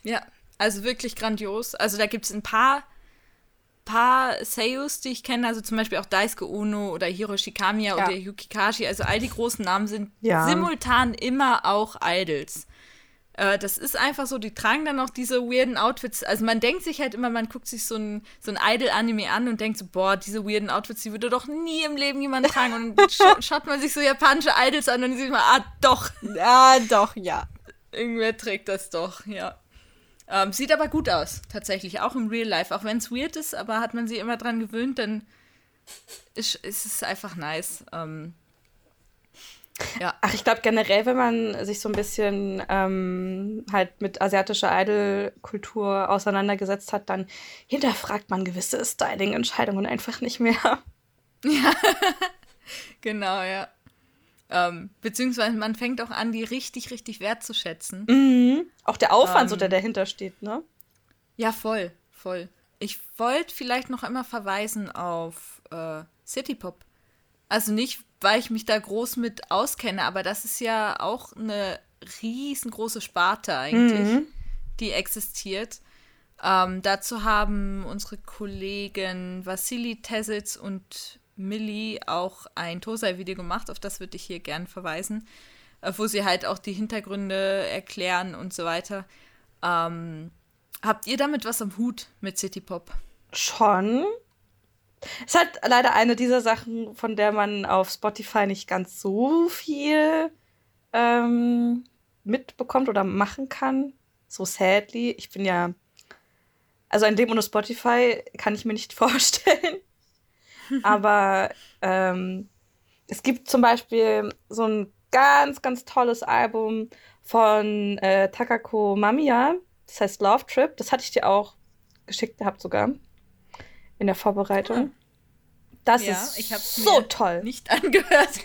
Ja, also wirklich grandios. Also da gibt es ein paar paar Seiyus, die ich kenne, also zum Beispiel auch Daisuke Ono oder Hiroshi Kamiya ja. oder Yuki Kashi, also all die großen Namen sind ja. simultan immer auch Idols. Äh, das ist einfach so, die tragen dann auch diese weirden Outfits. Also man denkt sich halt immer, man guckt sich so ein, so ein Idol-Anime an und denkt so, boah, diese weirden Outfits, die würde doch nie im Leben jemand tragen. Und dann scha schaut man sich so japanische Idols an und sieht man, ah, doch. Ah, doch, ja. Irgendwer trägt das doch, ja. Ähm, sieht aber gut aus, tatsächlich, auch im Real Life. Auch wenn es weird ist, aber hat man sich immer dran gewöhnt, dann ist, ist es einfach nice. Ähm, ja. Ach, ich glaube generell, wenn man sich so ein bisschen ähm, halt mit asiatischer Idol-Kultur auseinandergesetzt hat, dann hinterfragt man gewisse Styling-Entscheidungen einfach nicht mehr. Ja, genau, ja. Ähm, beziehungsweise man fängt auch an, die richtig, richtig wertzuschätzen. Mhm. Auch der Aufwand, ähm, so der dahinter steht, ne? Ja, voll, voll. Ich wollte vielleicht noch einmal verweisen auf äh, City Pop. Also nicht, weil ich mich da groß mit auskenne, aber das ist ja auch eine riesengroße Sparte eigentlich, mhm. die existiert. Ähm, dazu haben unsere Kollegen Vassili Tesitz und Millie auch ein Tosai-Video gemacht, auf das würde ich hier gern verweisen, äh, wo sie halt auch die Hintergründe erklären und so weiter. Ähm, habt ihr damit was am Hut mit City Pop? Schon. Es ist halt leider eine dieser Sachen, von der man auf Spotify nicht ganz so viel ähm, mitbekommt oder machen kann. So sadly. Ich bin ja. Also ein Leben ohne Spotify kann ich mir nicht vorstellen. Aber ähm, es gibt zum Beispiel so einen ganz, ganz tolles Album von äh, Takako Mamiya. Das heißt Love Trip. Das hatte ich dir auch geschickt gehabt sogar. In der Vorbereitung. Das ja, ist ich so toll. Nicht angehört.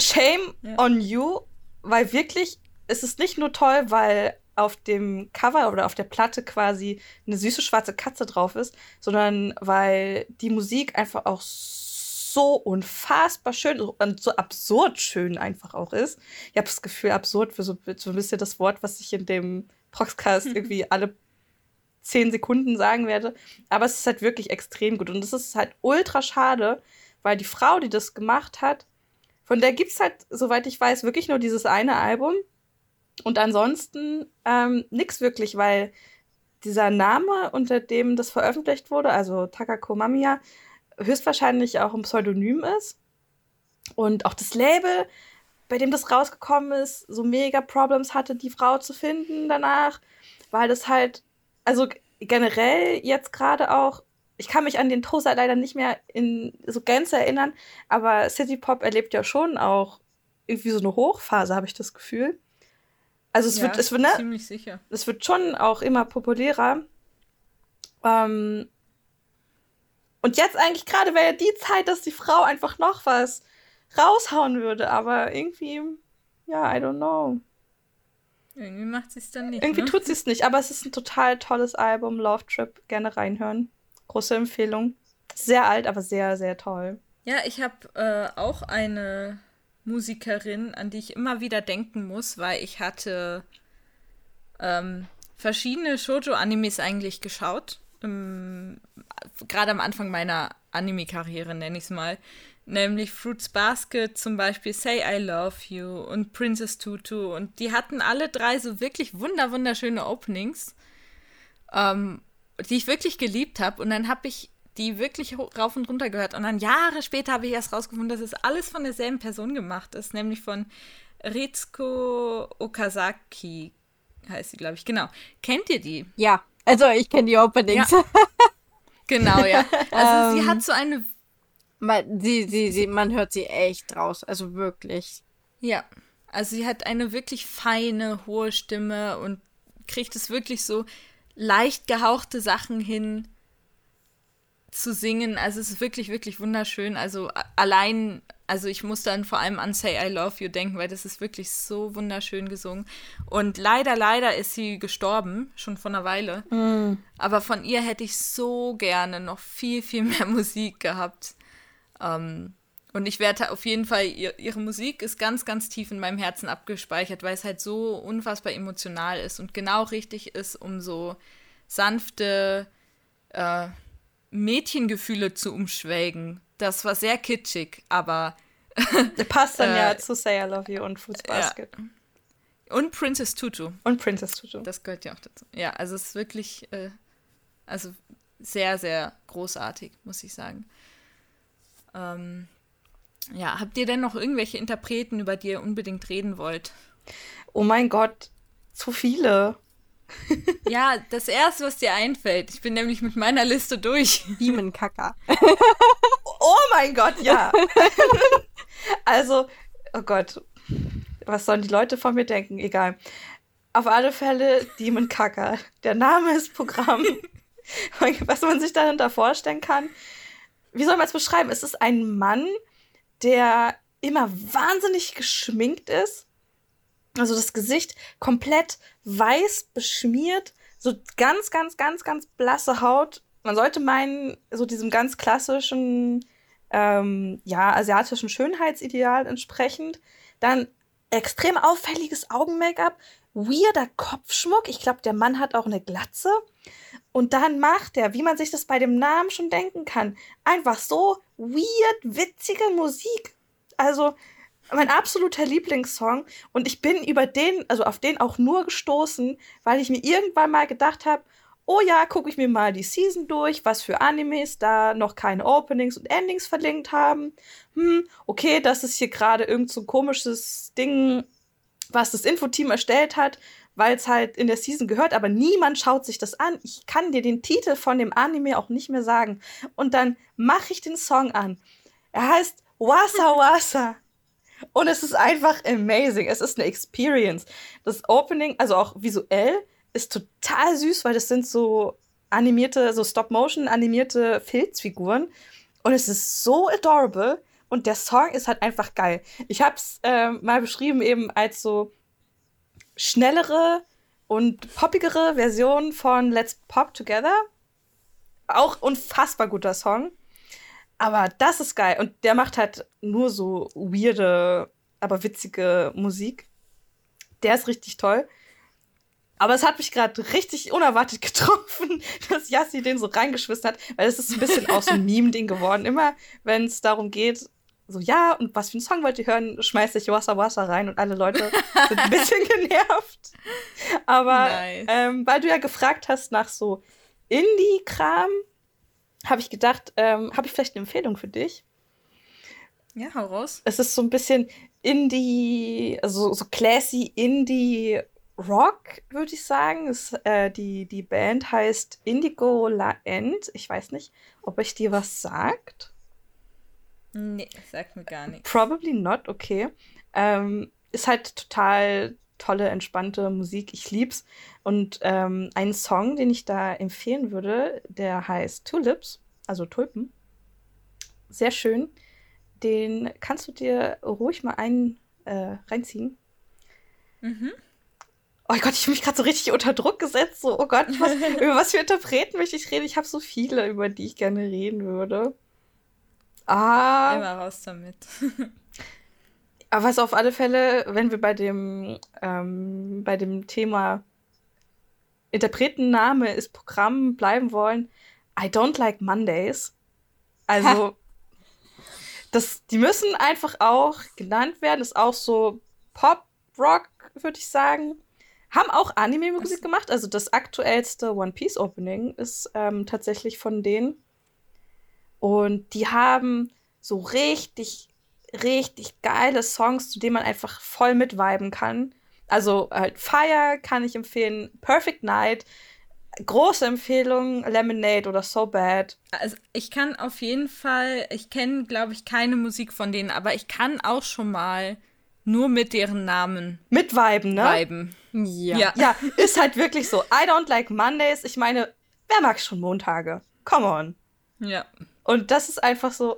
Shame ja. on you, weil wirklich, es ist nicht nur toll, weil auf dem Cover oder auf der Platte quasi eine süße schwarze Katze drauf ist, sondern weil die Musik einfach auch so unfassbar schön und so absurd schön einfach auch ist. Ich habe das Gefühl, absurd für so, so ein bisschen das Wort, was ich in dem Proxcast irgendwie alle zehn Sekunden sagen werde. Aber es ist halt wirklich extrem gut. Und es ist halt ultra schade, weil die Frau, die das gemacht hat, von der gibt es halt, soweit ich weiß, wirklich nur dieses eine Album. Und ansonsten ähm, nichts wirklich, weil dieser Name, unter dem das veröffentlicht wurde, also Takako Mamiya, höchstwahrscheinlich auch ein Pseudonym ist. Und auch das Label, bei dem das rausgekommen ist, so mega Problems hatte, die Frau zu finden danach, weil das halt, also generell jetzt gerade auch, ich kann mich an den Toaster leider nicht mehr in so Gänze erinnern, aber City Pop erlebt ja schon auch irgendwie so eine Hochphase, habe ich das Gefühl. Also es ja, wird, es wird, ne? Ziemlich sicher. Es wird schon auch immer populärer. Ähm, und jetzt eigentlich gerade wäre ja die Zeit, dass die Frau einfach noch was raushauen würde, aber irgendwie, ja, I don't know. Irgendwie macht sie es dann nicht. Irgendwie ne? tut sie es nicht, aber es ist ein total tolles Album, Love Trip. Gerne reinhören. Große Empfehlung. Sehr alt, aber sehr, sehr toll. Ja, ich habe äh, auch eine Musikerin, an die ich immer wieder denken muss, weil ich hatte ähm, verschiedene Shoujo-Animes eigentlich geschaut. Gerade am Anfang meiner Anime-Karriere, nenne ich es mal. Nämlich Fruits Basket zum Beispiel, Say I Love You und Princess Tutu. Und die hatten alle drei so wirklich wunder wunderschöne Openings, ähm, die ich wirklich geliebt habe. Und dann habe ich die wirklich rauf und runter gehört. Und dann Jahre später habe ich erst rausgefunden, dass es alles von derselben Person gemacht ist, nämlich von Ritsuko Okazaki heißt sie, glaube ich. Genau. Kennt ihr die? Ja, also ich kenne die Openings. Ja. genau, ja. Also sie ähm, hat so eine. Man, sie, sie, sie, man hört sie echt raus, also wirklich. Ja, also sie hat eine wirklich feine, hohe Stimme und kriegt es wirklich so leicht gehauchte Sachen hin, zu singen. Also es ist wirklich, wirklich wunderschön. Also allein, also ich muss dann vor allem an Say I Love You denken, weil das ist wirklich so wunderschön gesungen. Und leider, leider ist sie gestorben, schon vor einer Weile. Mm. Aber von ihr hätte ich so gerne noch viel, viel mehr Musik gehabt. Ähm, und ich werde auf jeden Fall, ihr, ihre Musik ist ganz, ganz tief in meinem Herzen abgespeichert, weil es halt so unfassbar emotional ist und genau richtig ist, um so sanfte, äh, Mädchengefühle zu umschwelgen. Das war sehr kitschig, aber. Der passt dann äh, ja zu Say I Love You und Fruits Basket. Ja. Und Princess Tutu. Und Princess Tutu. Das gehört ja auch dazu. Ja, also es ist wirklich, äh, also sehr, sehr großartig, muss ich sagen. Ähm, ja, habt ihr denn noch irgendwelche Interpreten, über die ihr unbedingt reden wollt? Oh mein Gott, zu viele. ja, das erste, was dir einfällt. Ich bin nämlich mit meiner Liste durch. Biemenkacker. oh mein Gott, ja. also, oh Gott. Was sollen die Leute von mir denken? Egal. Auf alle Fälle Demon Kacker. Der Name ist Programm. Was man sich darunter vorstellen kann. Wie soll man es beschreiben? Es ist ein Mann, der immer wahnsinnig geschminkt ist also das Gesicht komplett weiß beschmiert, so ganz, ganz, ganz, ganz blasse Haut. Man sollte meinen, so diesem ganz klassischen, ähm, ja, asiatischen Schönheitsideal entsprechend. Dann extrem auffälliges Augen-Make-up, weirder Kopfschmuck. Ich glaube, der Mann hat auch eine Glatze. Und dann macht er, wie man sich das bei dem Namen schon denken kann, einfach so weird, witzige Musik. Also, mein absoluter Lieblingssong und ich bin über den, also auf den auch nur gestoßen, weil ich mir irgendwann mal gedacht habe, oh ja, gucke ich mir mal die Season durch, was für Animes da noch keine Openings und Endings verlinkt haben. Hm, okay, das ist hier gerade irgend so ein komisches Ding, was das Infoteam erstellt hat, weil es halt in der Season gehört, aber niemand schaut sich das an. Ich kann dir den Titel von dem Anime auch nicht mehr sagen. Und dann mache ich den Song an. Er heißt Wasa Wasa. Und es ist einfach amazing. Es ist eine Experience. Das Opening, also auch visuell, ist total süß, weil das sind so animierte, so Stop-Motion animierte Filzfiguren. Und es ist so adorable. Und der Song ist halt einfach geil. Ich habe es äh, mal beschrieben eben als so schnellere und poppigere Version von Let's Pop Together. Auch unfassbar guter Song. Aber das ist geil. Und der macht halt nur so weirde, aber witzige Musik. Der ist richtig toll. Aber es hat mich gerade richtig unerwartet getroffen, dass Yassi den so reingeschmissen hat, weil es ist ein bisschen auch so ein Meme-Ding geworden. Immer, wenn es darum geht, so, ja, und was für einen Song wollt ihr hören, schmeißt ich Wasser Wasser rein und alle Leute sind ein bisschen genervt. Aber nice. ähm, weil du ja gefragt hast nach so Indie-Kram, habe ich gedacht, ähm, habe ich vielleicht eine Empfehlung für dich? Ja, hau raus. Es ist so ein bisschen Indie, also so classy Indie Rock, würde ich sagen. Es, äh, die, die Band heißt Indigo La End. Ich weiß nicht, ob euch die was sagt. Nee, sagt mir gar nichts. Probably not, okay. Ähm, ist halt total tolle, entspannte Musik. Ich lieb's. Und ähm, ein Song, den ich da empfehlen würde, der heißt Tulips, also Tulpen. Sehr schön. Den kannst du dir ruhig mal ein, äh, reinziehen. Mhm. Oh Gott, ich habe mich gerade so richtig unter Druck gesetzt. So, oh Gott, was, über was für Interpreten möchte ich reden? Ich habe so viele, über die ich gerne reden würde. Ah. Immer raus damit. aber was auf alle Fälle, wenn wir bei dem, ähm, bei dem Thema Interpretenname ist Programm bleiben wollen, I don't like Mondays. Also, das, die müssen einfach auch genannt werden. Ist auch so Pop-Rock, würde ich sagen. Haben auch Anime-Musik gemacht. Also das aktuellste One Piece Opening ist ähm, tatsächlich von denen. Und die haben so richtig, richtig geile Songs, zu denen man einfach voll mitviben kann. Also halt Fire kann ich empfehlen, Perfect Night, große Empfehlung, Lemonade oder So Bad. Also ich kann auf jeden Fall, ich kenne, glaube ich, keine Musik von denen, aber ich kann auch schon mal nur mit deren Namen mitviben, ne? Viben. Ja. ja. Ja, ist halt wirklich so. I don't like Mondays. Ich meine, wer mag schon Montage? Come on. Ja. Und das ist einfach so,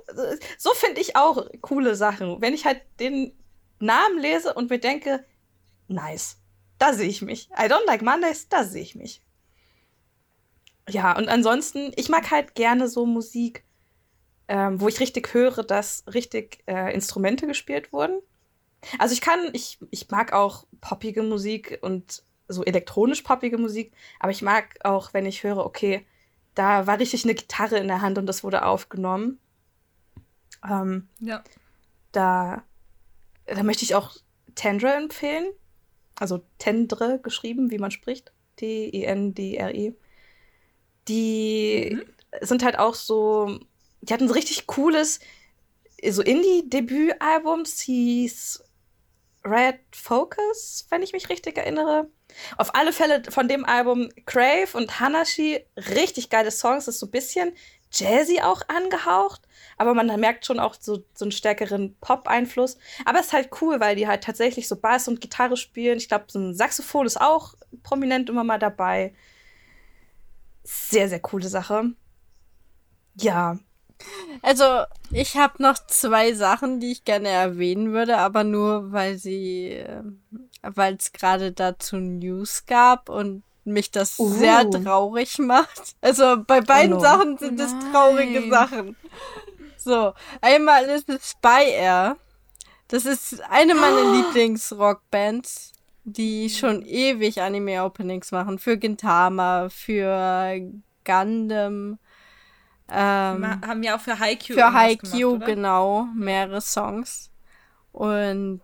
so finde ich auch coole Sachen. Wenn ich halt den Namen lese und mir denke, nice, da sehe ich mich. I don't like Mondays, da sehe ich mich. Ja, und ansonsten, ich mag halt gerne so Musik, ähm, wo ich richtig höre, dass richtig äh, Instrumente gespielt wurden. Also ich kann, ich, ich mag auch poppige Musik und so elektronisch poppige Musik, aber ich mag auch, wenn ich höre, okay, da war richtig eine Gitarre in der Hand und das wurde aufgenommen. Ähm, ja. Da, da möchte ich auch Tendre empfehlen. Also Tendre geschrieben, wie man spricht. T-E-N-D-R-E. Die mhm. sind halt auch so, die hatten so richtig cooles, so Indie-Debütalbum. Hieß Red Focus, wenn ich mich richtig erinnere. Auf alle Fälle von dem Album Crave und Hanashi richtig geile Songs. Ist so ein bisschen jazzy auch angehaucht, aber man merkt schon auch so, so einen stärkeren Pop-Einfluss. Aber es ist halt cool, weil die halt tatsächlich so Bass und Gitarre spielen. Ich glaube, so ein Saxophon ist auch prominent immer mal dabei. Sehr, sehr coole Sache. Ja. Also, ich habe noch zwei Sachen, die ich gerne erwähnen würde, aber nur, weil sie ähm, weil es gerade dazu News gab und mich das uh. sehr traurig macht. Also bei beiden oh no. Sachen sind es traurige Sachen. So, einmal ist es Spy Air. Das ist eine meiner oh. Lieblings-Rockbands, die schon ewig Anime-Openings machen. Für Gintama, für Gundam. Ähm, haben ja auch für Haikyuu Für Haikyuu, genau, mehrere Songs. Und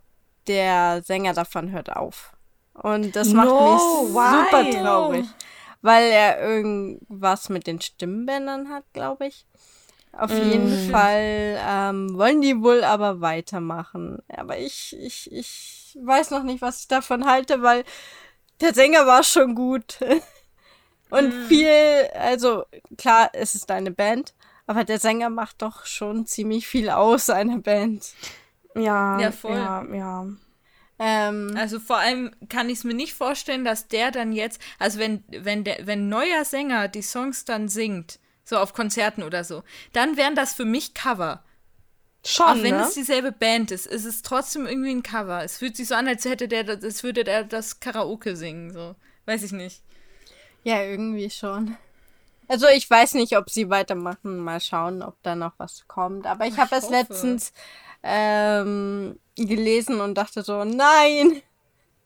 der Sänger davon hört auf. Und das macht no, mich why? super traurig. Weil er irgendwas mit den Stimmbändern hat, glaube ich. Auf mm. jeden Fall ähm, wollen die wohl aber weitermachen. Aber ich, ich, ich weiß noch nicht, was ich davon halte, weil der Sänger war schon gut. Und mm. viel, also klar, es ist eine Band, aber der Sänger macht doch schon ziemlich viel aus, eine Band. Ja, Ja, voll. ja, ja. Ähm, Also vor allem kann ich es mir nicht vorstellen, dass der dann jetzt, also wenn, wenn der, wenn ein neuer Sänger die Songs dann singt, so auf Konzerten oder so, dann wären das für mich Cover. Schon, Auch wenn ne? es dieselbe Band ist, ist es trotzdem irgendwie ein Cover. Es fühlt sich so an, als hätte der, als würde der das Karaoke singen, so. Weiß ich nicht. ja, irgendwie schon. Also ich weiß nicht, ob sie weitermachen. Mal schauen, ob da noch was kommt. Aber ich Ich habe es letztens ähm, gelesen und dachte so, nein!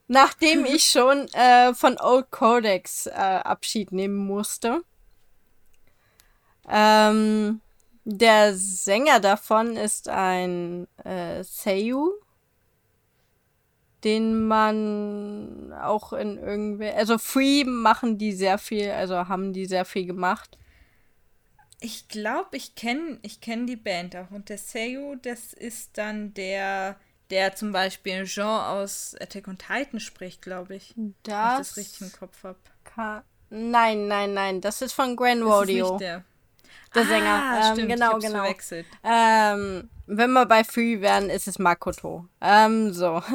Nachdem ich schon äh, von Old Codex äh, Abschied nehmen musste. Ähm, der Sänger davon ist ein äh, Seiyu, den man auch in irgendwie, also Free machen die sehr viel, also haben die sehr viel gemacht. Ich glaube, ich kenne ich kenn die Band auch. Und der Seiyu, das ist dann der, der zum Beispiel Jean aus Attack on Titan spricht, glaube ich. Wenn ich Das, das richtig im Kopf habe. nein, nein, nein, das ist von Grand Das ist Rodeo. nicht der. Der ah, Sänger, ähm, stimmt, genau, ich hab's genau. verwechselt. Ähm, wenn wir bei Free wären, ist es Makoto. Ähm, so.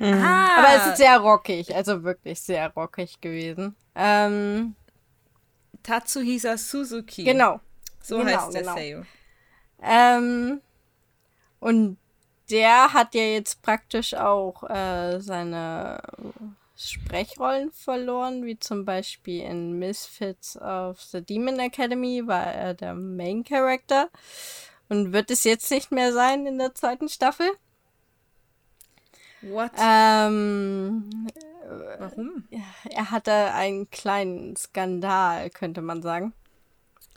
Ah, Aber es ist sehr rockig, also wirklich sehr rockig gewesen. Ähm, Tatsuhisa Suzuki. genau. So genau, heißt der genau. Seiyu. Ähm, und der hat ja jetzt praktisch auch äh, seine Sprechrollen verloren, wie zum Beispiel in Misfits of the Demon Academy war er der Main Character und wird es jetzt nicht mehr sein in der zweiten Staffel. What? Ähm, Warum? er hatte einen kleinen Skandal, könnte man sagen.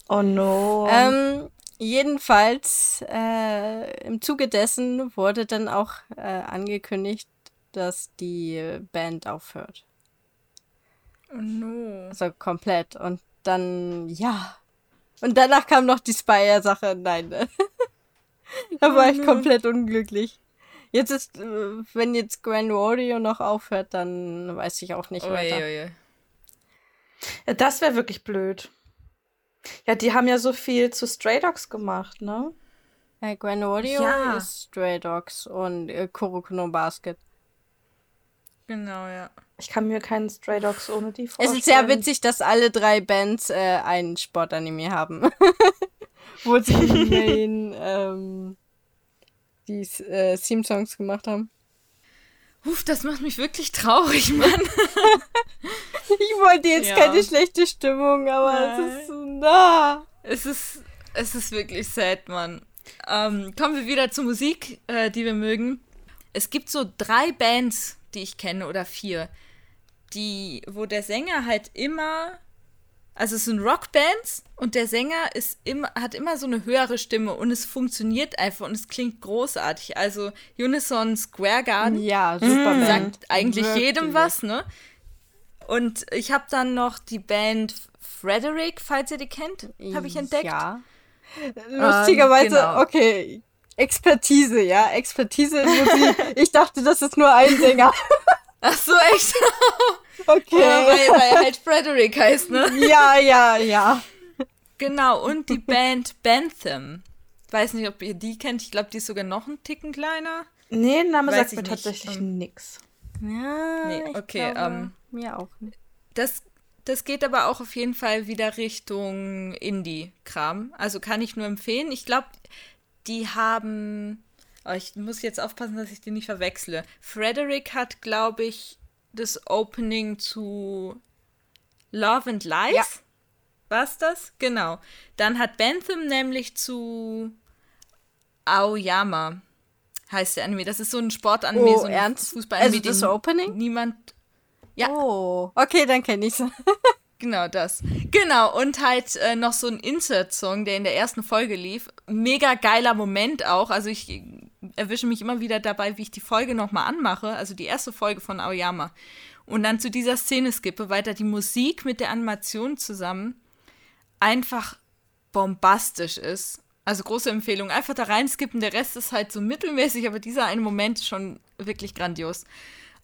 Oh no. Ähm, jedenfalls, äh, im Zuge dessen wurde dann auch äh, angekündigt, dass die Band aufhört. Oh no. Also komplett. Und dann, ja. Und danach kam noch die Spire-Sache. Nein. ne? da war ich komplett unglücklich. Jetzt ist, äh, wenn jetzt Grand Rodeo noch aufhört, dann weiß ich auch nicht Ui, weiter. ui. ja, das wäre wirklich blöd. Ja, die haben ja so viel zu Stray Dogs gemacht, ne? Äh, Grand Rodeo Ja. ist Stray Dogs und äh, Kuroko no Basket. Genau, ja. Ich kann mir keinen Stray Dogs ohne die Es vorstellen. ist sehr witzig, dass alle drei Bands äh, einen Sportanime haben. Wo sie Main, ähm, die äh, Theme-Songs gemacht haben. Uff, das macht mich wirklich traurig, Mann. Ich wollte jetzt Ja. keine schlechte Stimmung, aber Nein. es ist so nah. Es ist, es ist wirklich sad, Mann. Ähm, kommen wir wieder zur Musik, äh, die wir mögen. Es gibt so drei Bands, die ich kenne, oder vier, die, wo der Sänger halt immer, also es sind Rockbands und der Sänger ist immer, hat immer so eine höhere Stimme und es funktioniert einfach und es klingt großartig. Also Unison Square Garden Ja, super Band. sagt eigentlich Wirklich. jedem was, ne? Und ich habe dann noch die Band Frederick, falls ihr die kennt, habe ich entdeckt. Ja. Lustigerweise, genau. okay. Expertise, ja, Expertise in Musik. Ich dachte, das ist nur ein Sänger. Ach so, echt? Okay. Ja, weil, weil er halt Frederick heißt, ne? Ja, ja, ja. Genau, und die Band Bantham. Weiß nicht, ob ihr die kennt. Ich glaube, die ist sogar noch ein Ticken kleiner. Nee, der Name Weiß sagt mir nicht. tatsächlich Ähm, nix. Ja, Nee, ich okay, glaube, ähm, mir auch nicht. Das, das geht aber auch auf jeden Fall wieder Richtung Indie-Kram. Also kann ich nur empfehlen. Ich glaube, die haben. Oh, ich muss jetzt aufpassen, dass ich die nicht verwechsle. Frederick hat, glaube ich, das Opening zu Love and Lies. Ja. War's das? Genau. Dann hat Bentham nämlich zu Aoyama heißt der Anime. Das ist so ein Sportanime, Oh, so ein ernst? Fußballanime. Also das den Opening? Niemand. Ja. Oh, okay, dann kenne ich's. Genau das. Genau, und halt äh, noch so ein Insert-Song, der in der ersten Folge lief. Mega geiler Moment auch. Also ich erwische mich immer wieder dabei, wie ich die Folge nochmal anmache. Also die erste Folge von Aoyama. Und dann zu dieser Szene skippe, weil da die Musik mit der Animation zusammen einfach bombastisch ist. Also große Empfehlung. Einfach da reinskippen. Der Rest ist halt so mittelmäßig, aber dieser eine Moment ist schon wirklich grandios.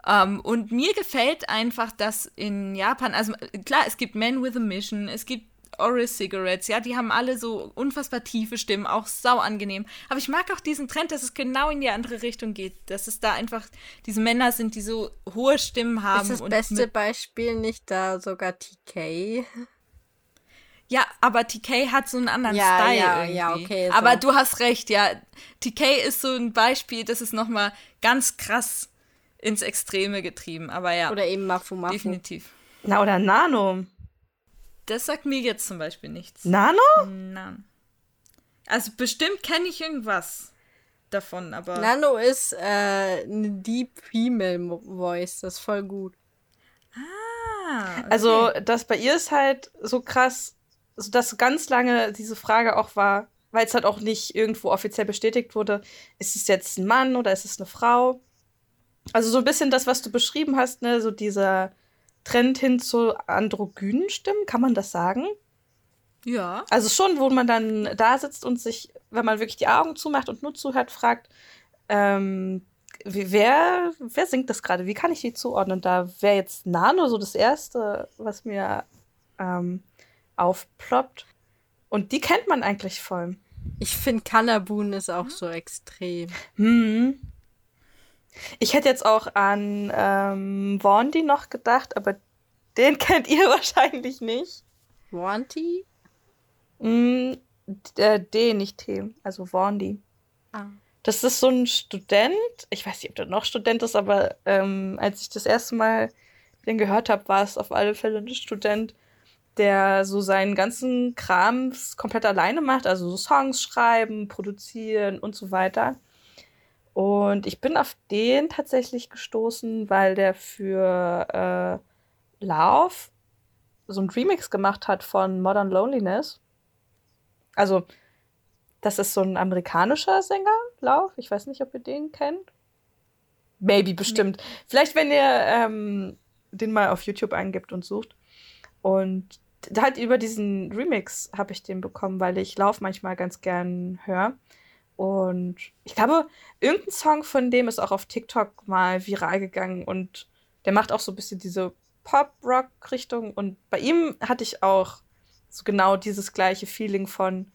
Ähm, und mir gefällt einfach, dass in Japan, also äh, klar, es gibt Men with a Mission, es gibt Oral Cigarettes, ja, die haben alle so unfassbar tiefe Stimmen, auch sau angenehm. Aber ich mag auch diesen Trend, dass es genau in die andere Richtung geht, dass es da einfach diese Männer sind, die so hohe Stimmen haben. Ist das beste Beispiel nicht da sogar TK? Ja, aber TK hat so einen anderen ja, Style ja, irgendwie. Ja, okay, so. Aber du hast recht, ja. TK ist so ein Beispiel, das ist nochmal ganz krass ins Extreme getrieben, aber ja. Oder eben Mafu Mafu. Definitiv. Na, oder Nano. Das sagt mir jetzt zum Beispiel nichts. Nano? Nein. Also bestimmt kenne ich irgendwas davon, aber. Nano ist äh, eine Deep Female Voice, das ist voll gut. Ah. Okay. Also, das bei ihr ist halt so krass, so dass ganz lange diese Frage auch war, weil es halt auch nicht irgendwo offiziell bestätigt wurde, ist es jetzt ein Mann oder ist es eine Frau? Also so ein bisschen das, was du beschrieben hast, ne, so dieser Trend hin zu androgynen Stimmen, kann man das sagen? Ja. Also schon, wo man dann da sitzt und sich, wenn man wirklich die Augen zumacht und nur zuhört, fragt, ähm, wer, wer singt das gerade? Wie kann ich die zuordnen? Da wäre jetzt Nano so das Erste, was mir ähm, aufploppt. Und die kennt man eigentlich voll. Ich finde, Kanabun ist auch so extrem. Hm. Ich hätte jetzt auch an ähm, Wandy noch gedacht, aber den kennt ihr wahrscheinlich nicht. Wanty? Mm, äh, D, nicht T, also Wandy. Ah. Das ist so ein Student, ich weiß nicht, ob der noch Student ist, aber ähm, als ich das erste Mal den gehört habe, war es auf alle Fälle ein Student, der so seinen ganzen Krams komplett alleine macht, also so Songs schreiben, produzieren und so weiter. Und ich bin auf den tatsächlich gestoßen, weil der für äh, Love so ein Remix gemacht hat von Modern Loneliness. Also, das ist so ein amerikanischer Sänger, Love. Ich weiß nicht, ob ihr den kennt. Maybe, bestimmt. Nee. Vielleicht, wenn ihr ähm, den mal auf YouTube eingibt und sucht. Und halt über diesen Remix habe ich den bekommen, weil ich Lauf manchmal ganz gern höre. Und ich glaube, irgendein Song von dem ist auch auf TikTok mal viral gegangen und der macht auch so ein bisschen diese Pop-Rock-Richtung. Und bei ihm hatte ich auch so genau dieses gleiche Feeling von,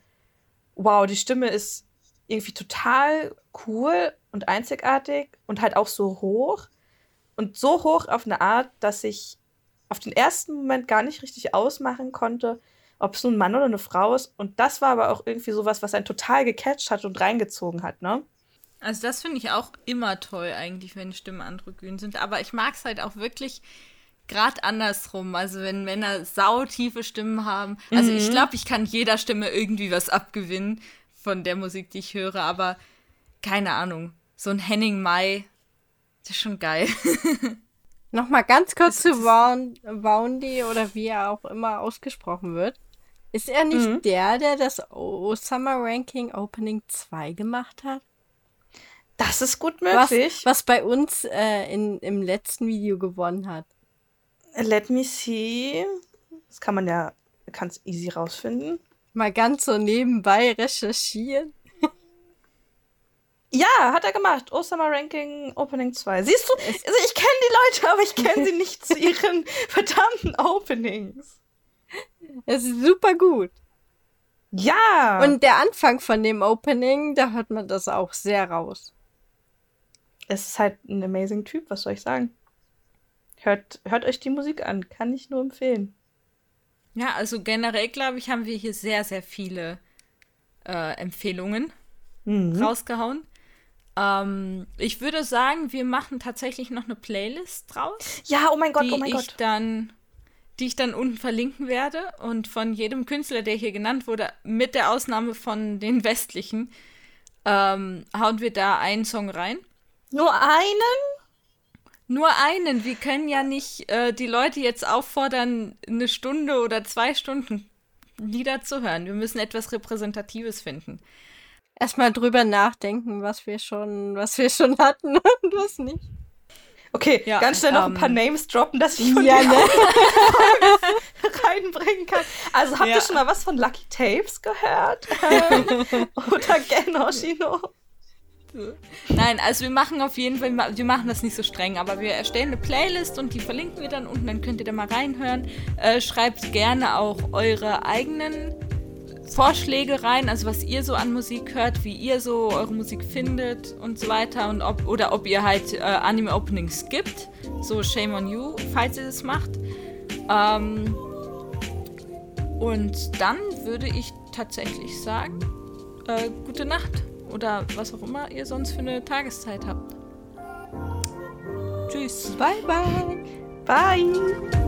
wow, die Stimme ist irgendwie total cool und einzigartig und halt auch so hoch. Und so hoch auf eine Art, dass ich auf den ersten Moment gar nicht richtig ausmachen konnte, ob es nun ein Mann oder eine Frau ist. Und das war aber auch irgendwie sowas, was einen total gecatcht hat und reingezogen hat, ne? Also das finde ich auch immer toll eigentlich, wenn Stimmen androgyn sind. Aber ich mag es halt auch wirklich gerade andersrum. Also wenn Männer sautiefe Stimmen haben. Also mhm. ich glaube, ich kann jeder Stimme irgendwie was abgewinnen von der Musik, die ich höre. Aber keine Ahnung. So ein Henning Mai, das ist schon geil. Nochmal ganz kurz das zu Woundy oder wie er auch immer ausgesprochen wird. Ist er nicht mhm. der, der das Osama Ranking Opening 2 gemacht hat? Das ist gut möglich. Was, was bei uns äh, in, im letzten Video gewonnen hat. Let me see. Das kann man ja ganz easy rausfinden. Mal ganz so nebenbei recherchieren. Ja, hat er gemacht. Osama Ranking Opening 2. Siehst du, also ich kenne die Leute, aber ich kenne sie nicht zu ihren verdammten Openings. Es ist super gut. Ja. Und der Anfang von dem Opening, da hört man das auch sehr raus. Es ist halt ein amazing Typ, was soll ich sagen? Hört, hört euch die Musik an, kann ich nur empfehlen. Ja, also generell, glaube ich, haben wir hier sehr, sehr viele äh, Empfehlungen mhm. rausgehauen. Ähm, ich würde sagen, wir machen tatsächlich noch eine Playlist draus. Ja, oh mein Gott, oh mein Gott. Dann, die ich dann unten verlinken werde. Und von jedem Künstler, der hier genannt wurde, mit der Ausnahme von den westlichen, ähm, hauen wir da einen Song rein. Nur einen? Nur einen. Wir können ja nicht äh, die Leute jetzt auffordern, eine Stunde oder zwei Stunden Lieder zu hören. Wir müssen etwas Repräsentatives finden erstmal drüber nachdenken, was wir schon, was wir schon hatten und was nicht. Okay, ja, ganz schnell noch um, ein paar ähm, Names droppen, dass ich von ja, ne? reinbringen kann. Also habt ja. ihr schon mal was von Lucky Tapes gehört? Ähm, oder Gen Hoshino? Nein, also wir machen auf jeden Fall, wir machen das nicht so streng, aber wir erstellen eine Playlist und die verlinken wir dann unten, dann könnt ihr da mal reinhören. Äh, schreibt gerne auch eure eigenen Vorschläge rein, also was ihr so an Musik hört, wie ihr so eure Musik findet und so weiter und ob oder ob ihr halt äh, Anime Openings gibt, so Shame on You, falls ihr das macht. Ähm, und dann würde ich tatsächlich sagen, äh, gute Nacht oder was auch immer ihr sonst für eine Tageszeit habt. Tschüss. Bye bye. Bye.